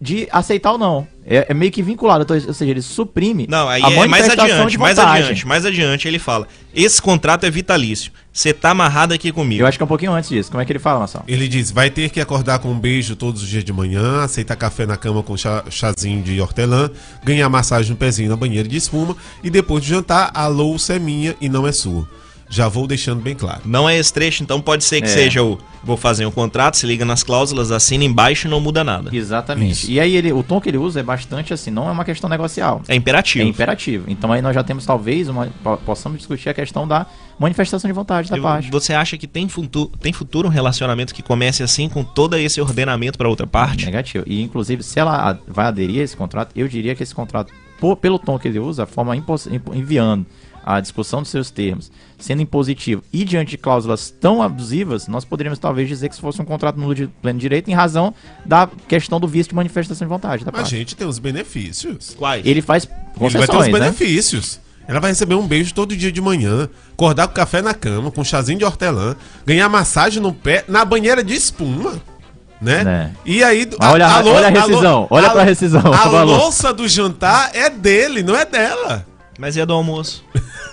de aceitar ou não. É, é meio que vinculado. Então, ou seja, ele suprime Não, aí a é mais adiante, mais adiante, mais adiante ele fala: Esse contrato é vitalício. Você tá amarrado aqui comigo. Eu acho que é um pouquinho antes disso. Como é que ele fala, Marcelo? Ele diz: vai ter que acordar com um beijo todos os dias de manhã, aceitar café na cama com chá- chazinho de hortelã, ganhar massagem no pezinho na banheira de espuma e depois de jantar, a louça é minha e não é sua. Já vou deixando bem claro. Não é esse trecho, então pode ser que É. seja o vou fazer um contrato, se liga nas cláusulas, assina embaixo e não muda nada. Exatamente. Isso. E aí ele, o tom que ele usa é bastante assim, não é uma questão negocial. É imperativo. É imperativo. Então aí nós já temos talvez uma po- possamos discutir a questão da manifestação de vontade da Eu- parte. Você acha que tem futuro, tem futuro um relacionamento que comece assim com todo esse ordenamento para outra parte? Negativo. E inclusive se ela vai aderir a esse contrato, eu diria que esse contrato, por- pelo tom que ele usa, a forma enviando a discussão dos seus termos, sendo impositivo e diante de cláusulas tão abusivas, nós poderíamos talvez dizer que se fosse um contrato nulo de pleno direito em razão da questão do vício de manifestação de vontade da Mas, parte. gente, tem os benefícios. Quais? Ele faz Ele vai ter os concessões, né? benefícios. Ela vai receber um beijo todo dia de manhã, acordar com café na cama, com chazinho de hortelã, ganhar massagem no pé, na banheira de espuma. Né? Né. E aí. Mas olha a- olha a rescisão, olha pra rescisão, A louça do jantar é dele, não é dela. Mas e a do almoço?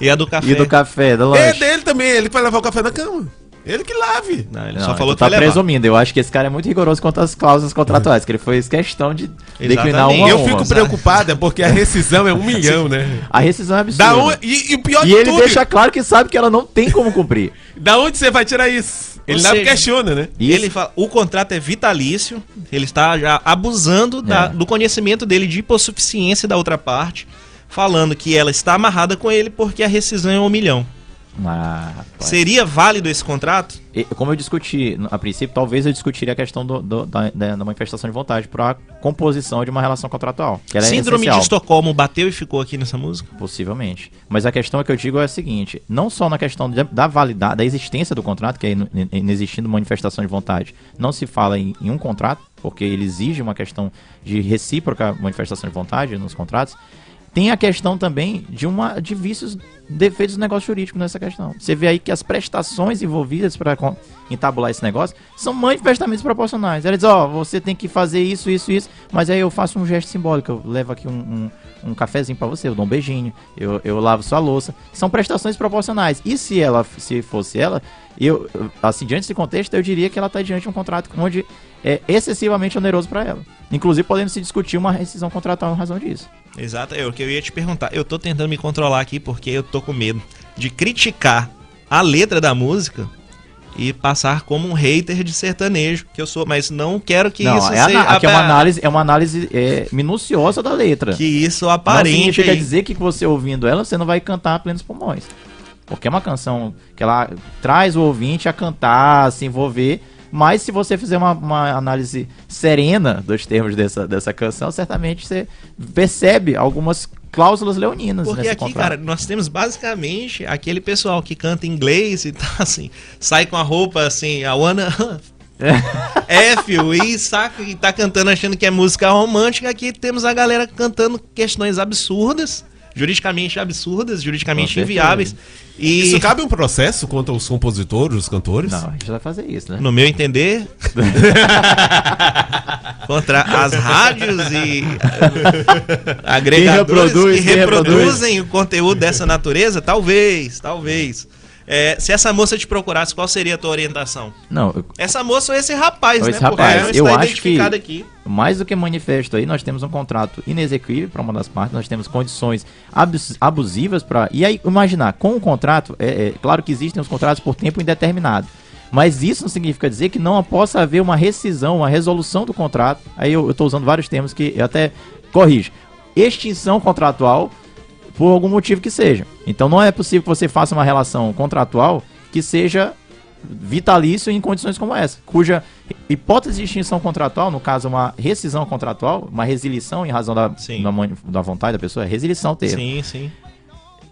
E a do café? E do café, do É lanche. dele também, ele que vai levar o café na cama. Ele que lave. Não, ele Não, só falou tu que tá levar. presumindo. Eu acho que esse cara é muito rigoroso quanto às cláusulas contratuais, que ele fez questão de declinar Exatamente. uma a eu uma. fico preocupado, é porque a rescisão é um milhão, né? A rescisão é absurda. Da onde, e, e o pior E de ele tudo, deixa claro que sabe que ela não tem como cumprir. da onde você vai tirar isso? Ele Ou não seja, questiona, né? E ele fala, o contrato é vitalício, ele está já abusando da- É. do conhecimento dele de hipossuficiência da outra parte, falando que ela está amarrada com ele porque a rescisão é um milhão. Ah. Seria válido esse contrato? Como eu discuti, a princípio, talvez eu discutiria a questão do- do- da, da- manifestação de vontade para a composição de uma relação contratual. Que ela é Síndrome essencial. de Estocolmo bateu e ficou aqui nessa música? Possivelmente. Mas a questão que eu digo é a seguinte: não só na questão de- da validade, da existência do contrato, que é inexistindo manifestação de vontade, não se fala em, em um contrato, porque ele exige uma questão de recíproca manifestação de vontade nos contratos. Tem a questão também de uma de vícios, defeitos do negócio jurídico nessa questão. Você vê aí que as prestações envolvidas para entabular esse negócio são manifestamente proporcionais. Ela diz, ó, você tem que fazer isso, isso, isso, mas aí eu faço um gesto simbólico, eu levo aqui um, um, um cafezinho para você, eu dou um beijinho, eu, eu lavo sua louça. São prestações proporcionais. E se ela, se fosse ela, eu, assim, diante desse contexto, eu diria que ela está diante de um contrato onde é excessivamente oneroso para ela. Inclusive, podendo se discutir uma rescisão contratual em razão disso. Exato, é o que eu ia te perguntar. Eu tô tentando me controlar aqui porque eu tô com medo de criticar a letra da música e passar como um hater de sertanejo que eu sou, mas não quero que não, isso é, seja aqui é uma análise, é uma análise é, minuciosa da letra. que isso Não aparente significa aí. dizer que você ouvindo ela, você não vai cantar a plenos pulmões. Porque é uma canção que ela traz o ouvinte a cantar, a se envolver. Mas se você fizer uma, uma análise serena dos termos dessa, dessa canção, certamente você percebe algumas cláusulas leoninas Porque aqui, contrato. cara, nós temos basicamente aquele pessoal que canta inglês e tá assim, sai com a roupa assim, a Wanna F, o I, saca, e tá cantando achando que é música romântica. Aqui temos a galera cantando questões absurdas, juridicamente absurdas, juridicamente inviáveis. E, Isso cabe um processo contra os compositores, os cantores? Não, a gente vai fazer isso, né? no meu entender, contra as rádios e agregadores reproduz, que reproduzem o conteúdo dessa natureza, talvez, talvez. É, se essa moça te procurasse, qual seria a tua orientação? Não, eu- Essa moça ou esse rapaz, Ou né? esse rapaz, Porque eu está acho que- aqui. mais do que manifesto aí, nós temos um contrato inexequível para uma das partes, nós temos condições abus- abusivas para. E aí, imaginar, com o contrato, é, é claro que existem os contratos por tempo indeterminado. Mas isso não significa dizer que não possa haver uma rescisão, uma resolução do contrato. Aí eu estou usando vários termos que eu até corrijo. Extinção contratual por algum motivo que seja. Então não é possível que você faça uma relação contratual que seja vitalício em condições como essa, cuja hipótese de extinção contratual, no caso uma rescisão contratual, uma resilição em razão da, da, da vontade da pessoa, é resilição termo. Sim, sim.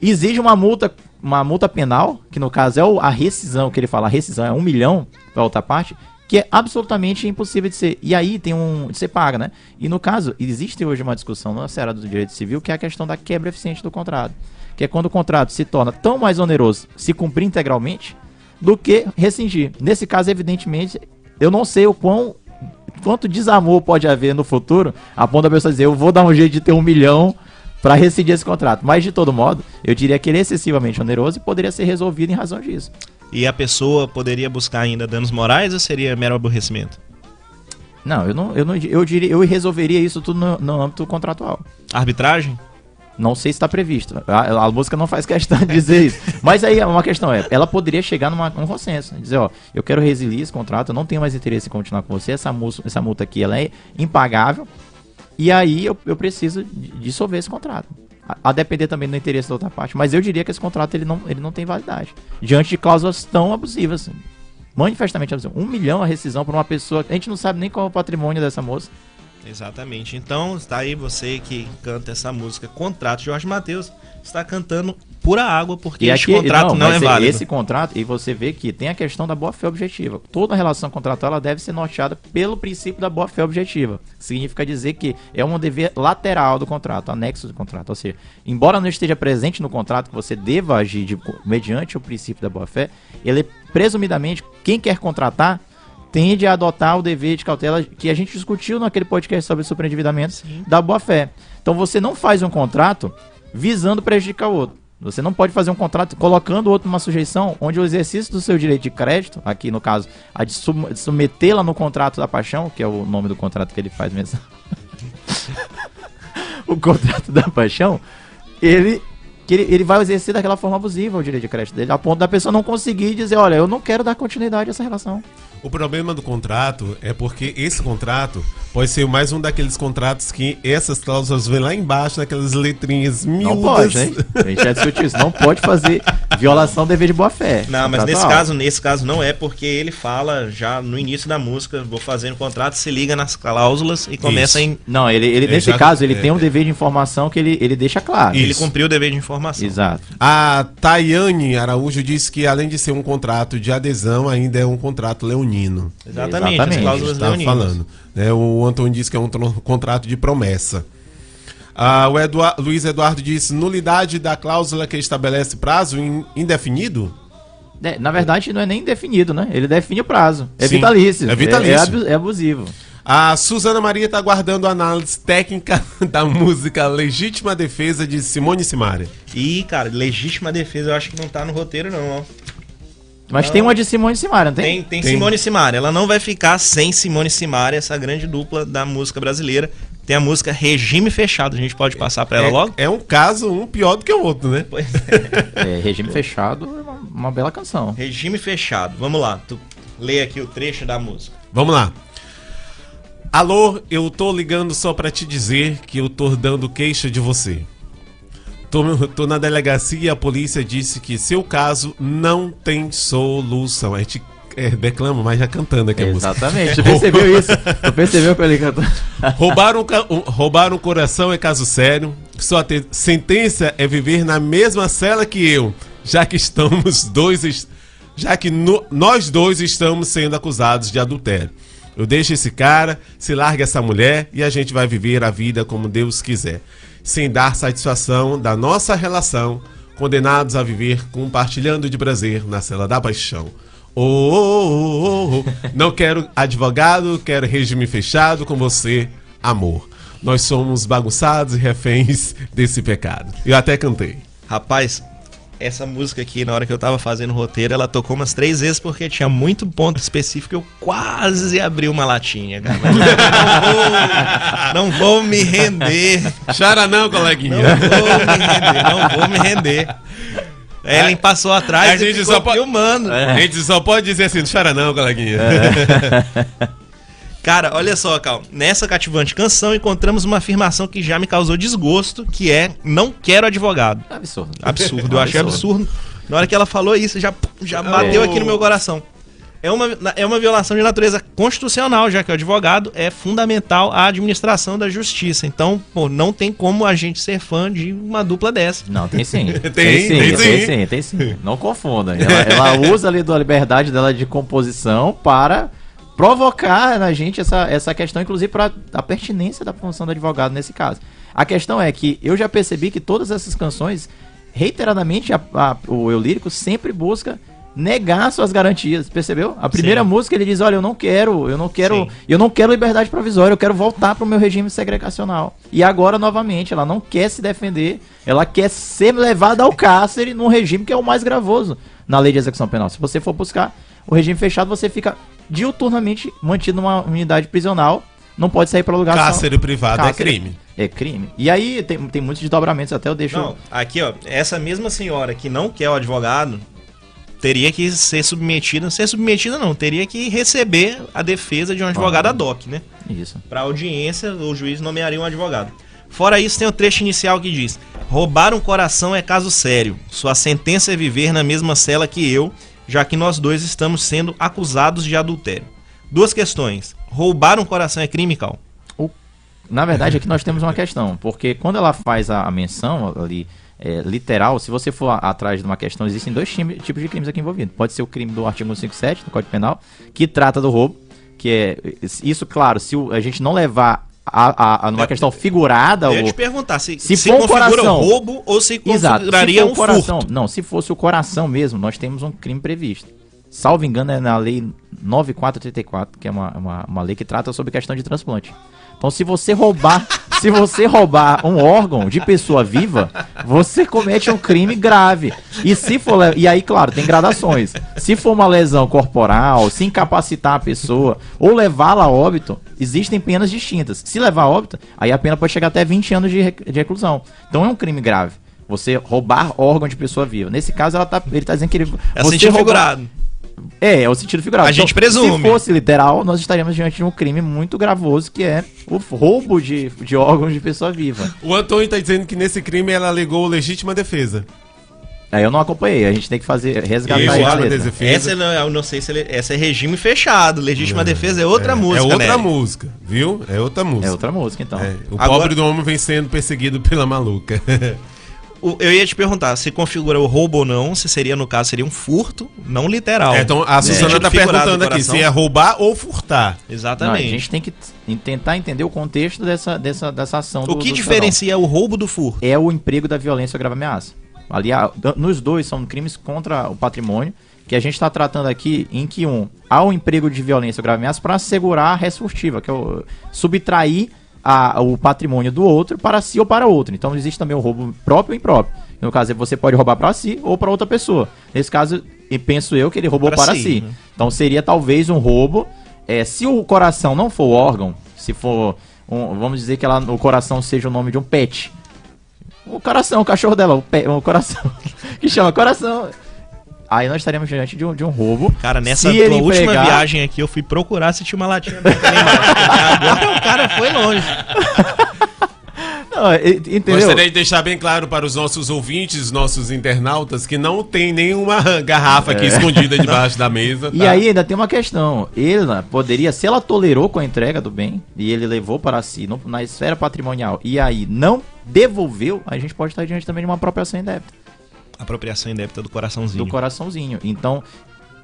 Exige uma multa, uma multa penal, que no caso é a rescisão, que ele fala, a rescisão é um milhão para outra parte, que é absolutamente impossível de ser. E aí tem um. Você paga, né? E no caso, existe hoje uma discussão na seara do direito civil que é a questão da quebra eficiente do contrato. Que é quando o contrato se torna tão mais oneroso se cumprir integralmente do que rescindir. Nesse caso, evidentemente, eu não sei o quão. Quanto desamor pode haver no futuro a ponto da pessoa dizer, eu vou dar um jeito de ter um milhão para rescindir esse contrato. Mas, de todo modo, eu diria que ele é excessivamente oneroso e poderia ser resolvido em razão disso. E a pessoa poderia buscar ainda danos morais ou seria mero aborrecimento? Não, eu não, eu não eu diria, eu resolveria isso tudo no, no âmbito contratual. Arbitragem? Não sei se está previsto. A, a música não faz questão de dizer isso. Mas aí uma questão é, ela poderia chegar numa, num consenso, dizer, ó, eu quero resiliar esse contrato, eu não tenho mais interesse em continuar com você, essa, mus- essa multa aqui ela é impagável, e aí eu, eu preciso de- dissolver esse contrato. A, depender também do interesse da outra parte. Mas eu diria que esse contrato ele não, ele não tem validade. Diante de cláusulas tão abusivas. Manifestamente abusivas. Um milhão a rescisão por uma pessoa. A gente não sabe nem qual é o patrimônio dessa moça. Exatamente. Então, está aí você que canta essa música Contrato Jorge Matheus, está cantando pura água porque E aqui, contrato não, mas é válido. Esse contrato, e você vê que tem a questão da boa-fé objetiva. Toda relação contratual ela deve ser norteada pelo princípio da boa-fé objetiva. Significa dizer que é um dever lateral do contrato, anexo do contrato. Ou seja, embora não esteja presente no contrato que você deva agir de- mediante o princípio da boa-fé, ele presumidamente, quem quer contratar tende a adotar o dever de cautela que a gente discutiu naquele podcast sobre superendividamento Sim. da boa-fé. Então você não faz um contrato visando prejudicar o outro. Você não pode fazer um contrato colocando o outro numa sujeição onde o exercício do seu direito de crédito, aqui no caso, a de submetê-la no contrato da paixão, que é o nome do contrato que ele faz mesmo. o contrato da paixão, ele ele, ele vai exercer daquela forma abusiva o direito de crédito dele, a ponto da pessoa não conseguir dizer, olha, eu não quero dar continuidade a essa relação. O problema do contrato é porque esse contrato pode ser mais um daqueles contratos que essas cláusulas vêm lá embaixo, naquelas letrinhas miúdas. Não pode, né? A gente já discutiu isso. Não pode fazer violação do dever de boa fé. Não, mas nesse caso, nesse caso não é porque ele fala já no início da música, vou fazer um contrato, se liga nas cláusulas e começa Isso. em Não, ele, ele É, nesse já- caso, ele é, tem um é. dever de informação que ele, ele deixa claro. ele Isso. cumpriu o dever de informação. Exato. A Tayane Araújo disse que além de ser um contrato de adesão, ainda é um contrato leonino. Exatamente, Exatamente. as cláusulas leoninas. falando. Né? O Antônio disse que é um contrato de promessa. Ah, o Edua- Luiz Eduardo disse nulidade da cláusula que estabelece prazo in- indefinido? É, na verdade, não é nem definido, né? Ele define o prazo. É Sim, vitalício. é vitalício. É, é é abusivo. A Suzana Maria está aguardando a análise técnica da música Legítima Defesa de Simone Simaria. E, cara, legítima defesa eu acho que não tá no roteiro, não, ó. Mas Não. tem uma de Simone Simaria, não tem? Tem, tem, Tem. Simone e Simaria. Ela não vai ficar sem Simone e Simaria, essa grande dupla da música brasileira. tem a música Regime Fechado. A gente pode passar pra ela é, logo? é um caso, um pior do que o outro, né? Pois é. É, Regime Fechado é uma, uma bela canção. Regime Fechado. Vamos lá, tu lê aqui o trecho da música. Vamos lá. Alô, eu tô ligando só pra te dizer que eu tô dando queixa de você. Tô, tô na delegacia e a polícia disse que seu caso não tem solução. A gente é, declama, mas já cantando aqui a música. Exatamente. Percebeu isso? Tu percebeu que ele cantou? Roubar um, ca- um- roubar um coração é caso sério. Sua te- sentença é viver na mesma cela que eu, já que estamos dois, já que no- nós dois estamos sendo acusados de adultério. Eu deixo esse cara, se larga essa mulher e a gente vai viver a vida como Deus quiser, sem dar satisfação da nossa relação, condenados a viver compartilhando de prazer na cela da paixão. Oh, oh, oh, oh, oh. Não quero advogado, quero regime fechado com você, amor. Nós somos bagunçados e reféns desse pecado. Eu até cantei. Rapaz, essa música aqui, na hora que eu tava fazendo o roteiro, ela tocou umas três vezes porque tinha muito ponto específico. Eu quase abri uma latinha, cara. Não, vou, não vou me render. Chora não, Não coleguinha. vou me render, não vou me render. Ellen passou atrás A e gente ficou só pode- filmando. É. A gente só pode dizer assim, não chora não, coleguinha. Cara, olha só, Cal. Nessa cativante canção encontramos uma afirmação que já me causou desgosto, que é não quero advogado. Absurdo. Absurdo, eu achei absurdo. Na hora que ela falou isso, já, já bateu aqui no meu coração. É uma, é uma violação de natureza constitucional, já que o advogado é fundamental à administração da justiça. Então, pô, não tem como a gente ser fã de uma dupla dessa. Não, tem sim. Tem, tem, sim, tem tem sim. sim, tem sim. Não confunda. Ela, ela usa ali da liberdade dela de composição para provocar na gente essa, essa questão, inclusive para a pertinência da função do advogado nesse caso. A questão é que eu já percebi que todas essas canções, reiteradamente, a- a- o eu lírico sempre busca negar suas garantias, percebeu? A primeira Sim. música ele diz, olha, eu não quero, eu não quero, Sim. eu não quero liberdade provisória, eu quero voltar pro meu regime segregacional. E agora, novamente, ela não quer se defender, ela quer ser levada ao cárcere num regime que é o mais gravoso na lei de execução penal. Se você for buscar o regime fechado, você fica diuturnamente mantido numa unidade prisional, não pode sair para lugar só- Cárcere privado é Cárcere. crime. É crime. E aí tem, tem muitos desdobramentos, até eu deixo. Não, aqui, ó, essa mesma senhora que não quer o advogado teria que ser submetida, ser submetida não, teria que receber a defesa de um advogado ad hoc, né? Isso. Para audiência, o juiz nomearia um advogado. Fora isso, tem o trecho inicial que diz: Roubar um coração é caso sério. Sua sentença é viver na mesma cela que eu, já que nós dois estamos sendo acusados de adultério. Duas questões. Roubar um coração é crime, Cal? Na verdade, aqui nós temos uma questão, porque quando ela faz a, menção ali é, literal, se você for atrás de uma questão, existem dois tipos de crimes aqui envolvidos. Pode ser o crime do artigo 157 do Código Penal, que trata do roubo, que é isso, claro, se a gente não levar a, a, numa É, questão figurada, Eu ia te perguntar se, se se, for um configura coração- roubo ou se Exato. Se configuraria um coração, furto. não, se fosse o coração mesmo, nós temos um crime previsto. Salvo engano, é na lei 9434, que é uma, uma, uma lei que trata sobre questão de transplante. Então, se você roubar, se você roubar um órgão de pessoa viva, você comete um crime grave. E se for, e aí, claro, tem gradações. Se for uma lesão corporal, se incapacitar a pessoa ou levá-la a óbito, existem penas distintas. Se levar a óbito, aí a pena pode chegar até 20 anos de, de reclusão. Então é um crime grave. Você roubar órgão de pessoa viva. Nesse caso, ela tá, ele tá dizendo que ele. É você roubar-. É, é o sentido figurado. A gente presume. Se fosse literal, nós estaríamos diante de um crime muito gravoso, que é o roubo de, de órgãos de pessoa viva. O Antônio tá dizendo que nesse crime ela alegou legítima defesa. Aí eu não acompanhei, a gente tem que fazer, resgatar Isso, aí a arma letra. de defesa. Essa não, eu não sei se ele, essa é regime fechado. Legítima defesa é outra música, É outra né? música, viu? É outra música. É outra música, então. É, o Agora- pobre do homem vem sendo perseguido pela maluca. Eu ia te perguntar se configura o roubo ou não, se seria, no caso, seria um furto, não literal. É, então a Suzana Sentido tá figurado perguntando do aqui se é roubar ou furtar. Não, a Exatamente. gente tem que tentar entender o contexto dessa, dessa, dessa ação do o que do diferencia o roubo do furto? É o emprego da violência ou grave ameaça. Ali, nos dois são crimes contra o patrimônio, que a gente está tratando aqui em que um há o emprego de violência ou grave ameaça para assegurar a res furtiva, que é o subtrair a- o patrimônio do outro para si ou para outro. Então existe também o roubo próprio e impróprio. No caso, você pode roubar para si ou para outra pessoa. Nesse caso, penso eu que ele roubou Pra para si, si. né? Então seria talvez um roubo. é, se o coração não for o órgão, se for um- vamos dizer que ela, o coração seja o nome de um pet. O coração, o cachorro dela, o, pe- o coração, que chama coração. Aí nós estaríamos diante de um, de um roubo. Cara, nessa tua ele última empregar- viagem aqui, eu fui procurar se tinha uma latinha ali embaixo. Agora o cara foi longe. Não, entendeu? Gostaria de deixar bem claro para os nossos ouvintes, nossos internautas, que não tem nenhuma garrafa aqui escondida debaixo da mesa. É. E tá? aí ainda tem uma questão. Ela poderia, se ela tolerou com a entrega do bem, e ele levou para si no- na esfera patrimonial, e aí não devolveu, a gente pode estar diante também de uma apropriação indébita. Apropriação indébita do coraçãozinho. do coraçãozinho. Então,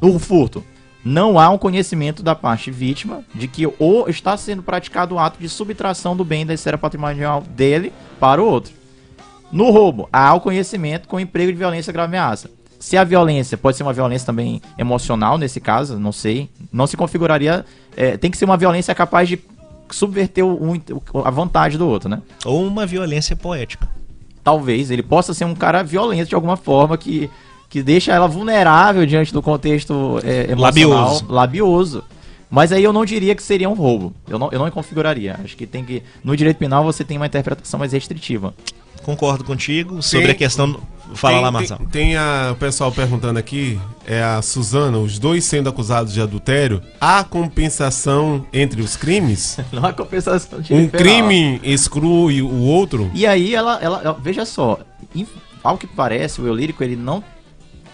no furto, não há um conhecimento da parte vítima de que ou está sendo praticado o ato de subtração do bem da esfera patrimonial dele para o outro. No roubo, há o conhecimento com emprego de violência grave ameaça. Se a violência pode ser uma violência também emocional, nesse caso, não sei, não se configuraria. é, tem que ser uma violência capaz de subverter o- o- a vontade do outro, né? Ou uma violência poética. Talvez ele possa ser um cara violento de alguma forma que, que deixa ela vulnerável diante do contexto é, emocional, Labioso. labioso. Mas aí eu não diria que seria um roubo. Eu não, eu não configuraria. Acho que tem que. No direito penal você tem uma interpretação mais restritiva. Concordo contigo sobre Tem- a questão. Fala tem, lá, tem- Marcelo. Tem, a, o pessoal perguntando aqui, é a Suzana, os dois sendo acusados de adultério, há compensação entre os crimes? Não há compensação de Um crime exclui o outro? E aí ela, ela, ela- veja só, ao que parece, o eu lírico ele não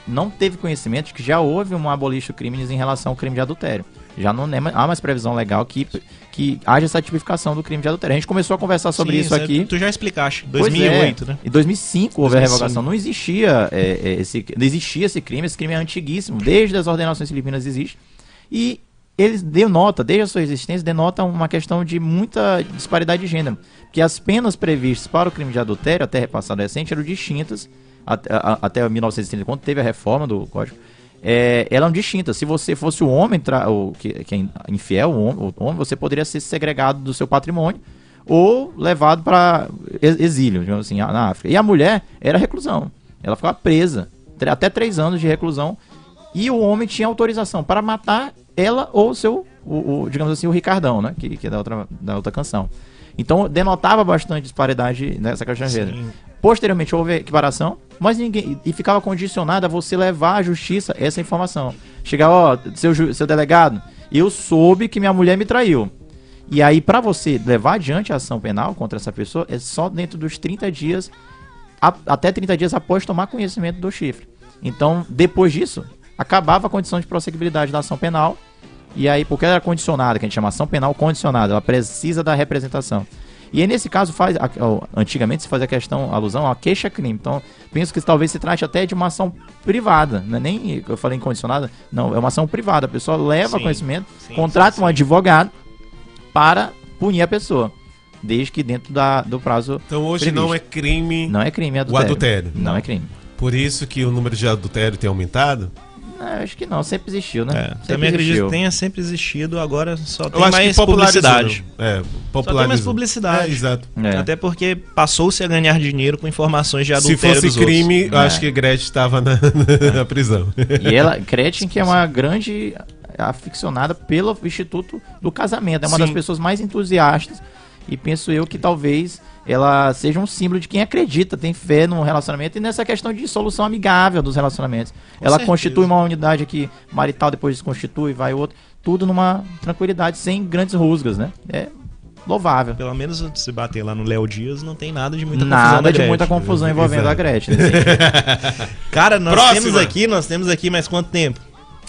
não teve conhecimento de que já houve um abolition crimes em relação ao crime de adultério. Já não é há mais previsão legal que, que haja essa tipificação do crime de adultério. A gente começou a conversar sobre Sim, isso aqui. Tu já explicaste. Pois 2008, é. né? Em 2005 houve a 2005. revogação. Não existia, é, é, esse, não existia esse crime. Esse crime é antiguíssimo. Desde as ordenações filipinas existe. E eles denota, desde a sua existência, denota uma questão de muita disparidade de gênero. Porque as penas previstas para o crime de adultério, até repassado recente, eram distintas. Até, a- até 1930, quando teve a reforma do código. É, eram distintas. Se você fosse o homem tra- o, que, é infiel, o homem, você poderia ser segregado do seu patrimônio ou levado para exílio, digamos assim, na África. E a mulher era reclusão. Ela ficava presa, até três anos de reclusão. E o homem tinha autorização para matar ela ou seu, o, o, digamos assim, o Ricardão, né? Que, que é da outra, da outra canção. Então denotava bastante disparidade nessa questão de gênero. Posteriormente houve equiparação, mas ninguém. E ficava condicionado a você levar à justiça essa informação. Chegar, ó, seu, ju- seu delegado, eu soube que minha mulher me traiu. E aí, pra você levar adiante a ação penal contra essa pessoa, é só dentro dos 30 dias, a- até 30 dias após tomar conhecimento do chifre. Então, depois disso, acabava a condição de prosseguibilidade da ação penal. E aí, porque ela era condicionada, que a gente chama ação penal condicionada, ela precisa da representação. E aí, nesse caso, faz, antigamente se fazia a questão, alusão a queixa-crime. Então, penso que talvez se trate até de uma ação privada, não é nem eu falei incondicionada, não, é uma ação privada. A pessoa leva Sim, conhecimento, sim, contrata sim, um advogado para punir a pessoa, desde que dentro da, do prazo. Então hoje previsto. não é crime, Não é crime, é o adultério. adultério. Não é crime. Por isso que o número de adultério tem aumentado? Não, acho que não, sempre existiu, né? É, sempre também acredito existiu. que tenha sempre existido, agora só tem mais popularizou. publicidade. É, Só tem popularizou. mais publicidade. É, exato. É. Até porque passou-se a ganhar dinheiro com informações de Se adultério fosse dos crime, eu É. acho que Gretchen estava na, na prisão. E ela, Gretchen, que é uma grande aficionada pelo Instituto do Casamento, é uma Sim. das pessoas mais entusiastas. E penso eu que talvez ela seja um símbolo de quem acredita, tem fé no relacionamento e nessa questão de solução amigável dos relacionamentos. ela certeza. constitui uma unidade aqui marital, depois desconstitui, vai outro, tudo numa tranquilidade, sem grandes rusgas, né? É louvável. Pelo menos se bater lá no Léo Dias, não tem nada de muita confusão. Nada da de Gretchen. muita confusão envolvendo Exato. a Gretchen. Cara, nós Próxima. temos aqui, nós temos aqui mais quanto tempo?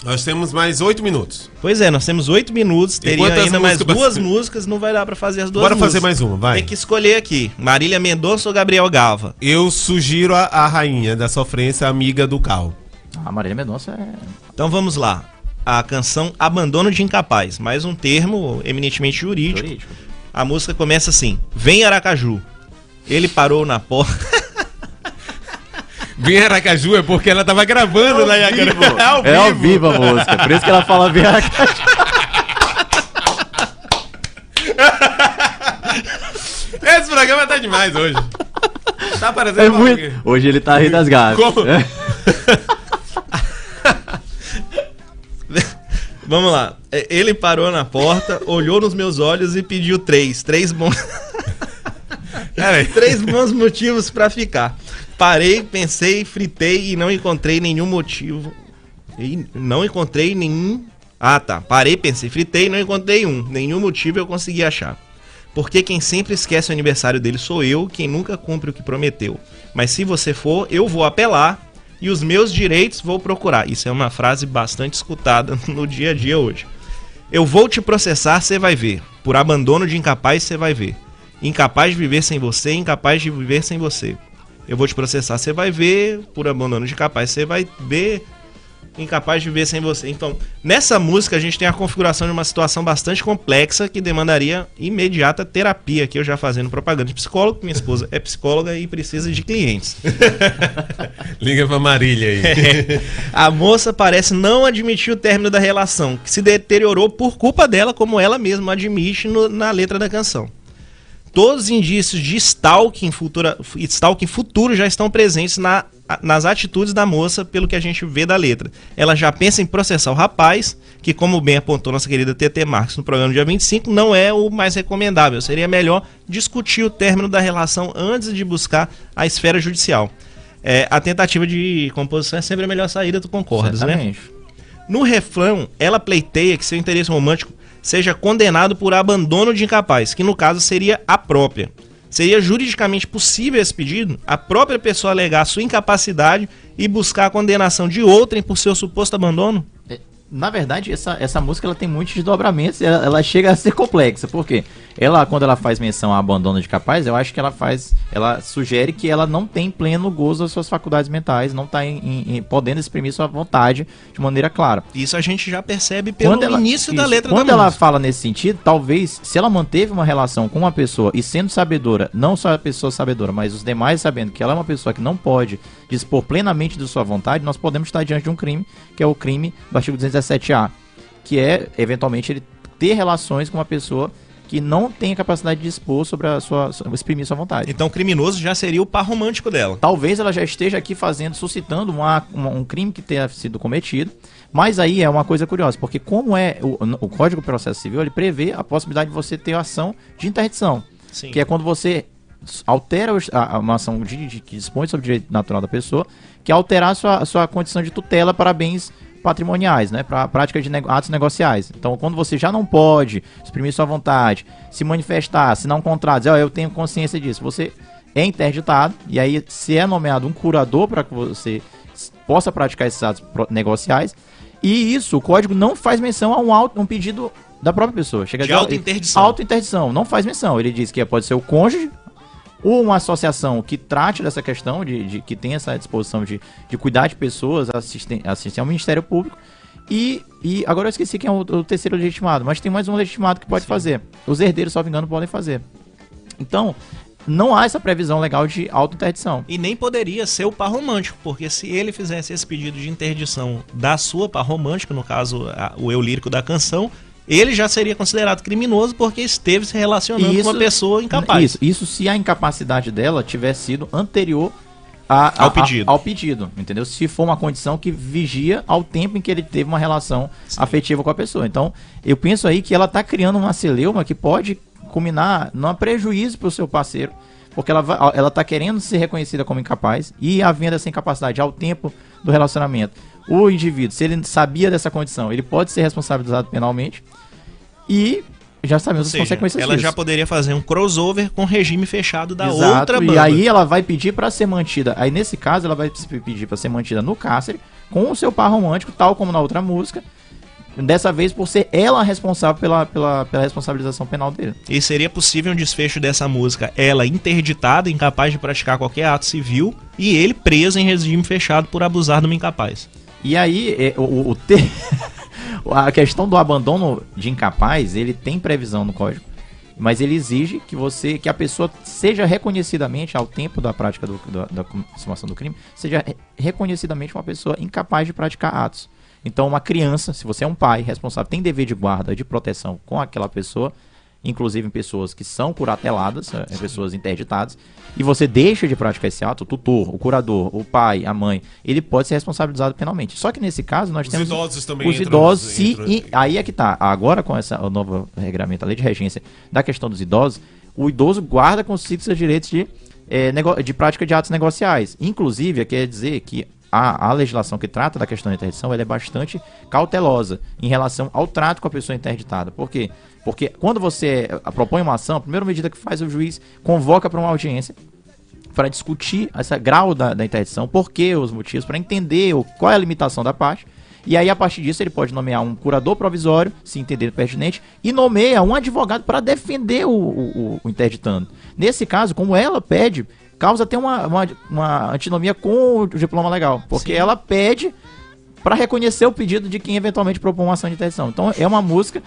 Nós temos mais oito minutos. Pois é, nós temos oito minutos, teria ainda mais duas você- músicas, não vai dar pra fazer as duas Bora músicas. fazer mais uma, vai. Tem que escolher aqui, Marília Mendonça ou Gabriel Galva? Eu sugiro a, a rainha da sofrência, amiga do Cal. a Marília Mendonça é Então vamos lá. A canção Abandono de Incapaz, mais um termo eminentemente jurídico. jurídico. A música começa assim: Vem Aracaju. Ele parou na porta. Vem Aracaju é porque ela tava gravando lá em Aracaju. É ao vivo a música, por isso que ela fala bem Esse programa tá demais hoje. Tá parecendo É muito... Hoje ele tá rindo das gatas. Como? É. Vamos lá. É, Ele parou na porta, olhou nos meus olhos e pediu três. Três bons, três bons motivos pra ficar. Parei, pensei, fritei e não encontrei nenhum motivo. E não encontrei nenhum. Ah, tá. Parei, pensei, fritei e não encontrei um. Nenhum motivo eu consegui achar. Porque quem sempre esquece o aniversário dele sou eu, quem nunca cumpre o que prometeu. Mas se você for, eu vou apelar e os meus direitos vou procurar. Isso é uma frase bastante escutada no dia a dia hoje. Eu vou te processar, você vai ver. Por abandono de incapaz, você vai ver. Incapaz de viver sem você, incapaz de viver sem você. Eu vou te processar, você vai ver. Por abandono de incapaz, você vai ver. Incapaz de viver sem você. Então, nessa música a gente tem a configuração de uma situação bastante complexa que demandaria imediata terapia. Aqui eu já fazendo propaganda de psicólogo, minha esposa é psicóloga e precisa de clientes. Liga pra Marília aí. A moça parece não admitir o término da relação, que se deteriorou por culpa dela, como ela mesma admite no- na letra da canção. Todos os indícios de stalking, futura, stalking futuro já estão presentes na- nas atitudes da moça, pelo que a gente vê da letra. Ela já pensa em processar o rapaz, que, como bem apontou nossa querida TT Marques no programa do dia 25, não é o mais recomendável. Seria melhor discutir o término da relação antes de buscar a esfera judicial. É, a tentativa de composição é sempre a melhor saída, tu concordas, né? Exatamente. No refrão, ela pleiteia que seu interesse romântico seja condenado por abandono de incapaz, que no caso seria a própria. Seria juridicamente possível esse pedido? A própria pessoa alegar sua incapacidade e buscar a condenação de outrem por seu suposto abandono? Na verdade, essa, essa música ela tem muitos desdobramentos e ela, ela chega a ser complexa. Por quê? Ela, quando ela faz menção a abandono de capaz, eu acho que ela faz. Ela sugere que ela não tem pleno gozo das suas faculdades mentais, não está podendo exprimir sua vontade de maneira clara. Isso a gente já percebe pelo início da isso, letra quando da ela música. fala nesse sentido, talvez, se ela manteve uma relação com uma pessoa e sendo sabedora, não só a pessoa sabedora, mas os demais sabendo que ela é uma pessoa que não pode dispor plenamente de sua vontade, nós podemos estar diante de um crime, que é o crime do artigo 217A, que é, eventualmente, ele ter relações com uma pessoa que não tem a capacidade de dispor sobre a sua, exprimir sua vontade. Então o criminoso já seria o par romântico dela. Talvez ela já esteja aqui fazendo, suscitando uma- uma- um crime que tenha sido cometido. Mas aí é uma coisa curiosa, porque como é o, o Código de Processo Civil, ele prevê a possibilidade de você ter ação de interdição, Sim. que é quando você altera a- uma ação de, de- que dispõe sobre o direito natural da pessoa, que é alterar a sua, a sua condição de tutela para bens patrimoniais, né, para prática de atos negociais. Então, quando você já não pode exprimir sua vontade, se manifestar, assinar um contrato, dizer, ó, eu tenho consciência disso, você é interditado e aí se é nomeado um curador para que você possa praticar esses atos negociais. E isso, o código não faz menção a um, auto, um pedido da própria pessoa. Chega De ó, autointerdição. Autointerdição, não faz menção. Ele diz que pode ser o cônjuge ou uma associação que trate dessa questão, de, de- que tenha essa disposição de, de cuidar de pessoas, assistir, assistir ao Ministério Público. E, e agora eu esqueci quem é o, o terceiro legitimado, mas tem mais um legitimado que pode fazer. Os herdeiros, salvo engano, podem fazer. Então, não há essa previsão legal de auto-interdição. E nem poderia ser o par romântico, porque se ele fizesse esse pedido de interdição da sua par romântica, no caso a- o eu lírico da canção, ele já seria considerado criminoso porque esteve se relacionando com uma pessoa incapaz. Isso, isso se a incapacidade dela tivesse sido anterior a- a- Ao pedido. ao pedido, entendeu? Se for uma condição que vigia ao tempo em que ele teve uma relação afetiva com a pessoa. Então, eu penso aí que ela está criando uma celeuma que pode culminar num prejuízo para o seu parceiro, porque ela vai, ela está querendo ser reconhecida como incapaz e havendo essa incapacidade ao tempo do relacionamento. O indivíduo, se ele sabia dessa condição, ele pode ser responsabilizado penalmente e já Ou sabemos as seja, consequências ela disso. já poderia fazer um crossover com o regime fechado da Exato, outra banda. E aí ela vai pedir pra ser mantida. Aí nesse caso ela vai pedir pra ser mantida no cárcere com o seu par romântico, tal como na outra música. Dessa vez por ser ela responsável pela, pela, pela responsabilização penal dele. E seria possível um desfecho dessa música, ela interditada, incapaz de praticar qualquer ato civil, e ele preso em regime fechado por abusar de uma incapaz. E aí é, o, o, te- a questão do abandono de incapaz, ele tem previsão no código. Mas ele exige que você, que a pessoa seja reconhecidamente, ao tempo da prática do, da, da consumação do crime, seja re- reconhecidamente uma pessoa incapaz de praticar atos. Então, uma criança, se você é um pai responsável, tem dever de guarda, de proteção com aquela pessoa, inclusive em pessoas que são curateladas, é, em pessoas interditadas, e você deixa de praticar esse ato, o tutor, o curador, o pai, a mãe, ele pode ser responsabilizado penalmente. Só que nesse caso nós Os temos idosos também os idosos, se entram- e aí é que tá. Agora com essa o novo regramento, a lei de regência da questão dos idosos, o idoso guarda consigo seus direitos de eh, nego- de prática de atos negociais. Inclusive, quer dizer que a, a legislação que trata da questão da interdição ela é bastante cautelosa em relação ao trato com a pessoa interditada. Por quê? Porque quando você eh, propõe uma ação, a primeira medida que faz o juiz convoca para uma audiência para discutir esse grau da, da interdição, por que os motivos, para entender o, qual é a limitação da parte. E aí, a partir disso, ele pode nomear um curador provisório, se entender pertinente, e nomeia um advogado para defender o, o, o interditando. Nesse caso, como ela pede, causa até uma, uma, uma antinomia com o diploma legal, porque ela pede para reconhecer o pedido de quem eventualmente propõe uma ação de interdição. Então, é uma música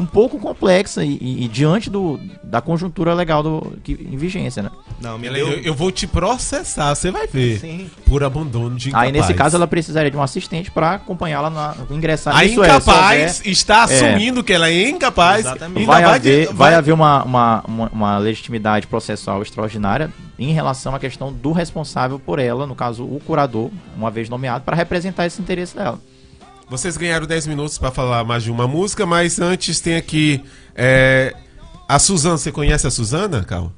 um pouco complexa e, e- e diante do, da conjuntura legal do, que, em vigência, né? Não, me Eu, deu... eu vou te processar, você vai ver. Sim. Por abandono de incapaz. Aí, nesse caso, ela precisaria de um assistente para acompanhá-la na ingressar. A Isso é, incapaz houver- está assumindo que ela é incapaz. Exatamente. vai, de- haver, vai haver uma, uma, uma, uma legitimidade processual extraordinária em relação à questão do responsável por ela, no caso, o curador, uma vez nomeado, para representar esse interesse dela. Vocês ganharam 10 minutos para falar mais de uma música, mas antes tem aqui é, a Suzana. Você conhece a Suzana, Cal?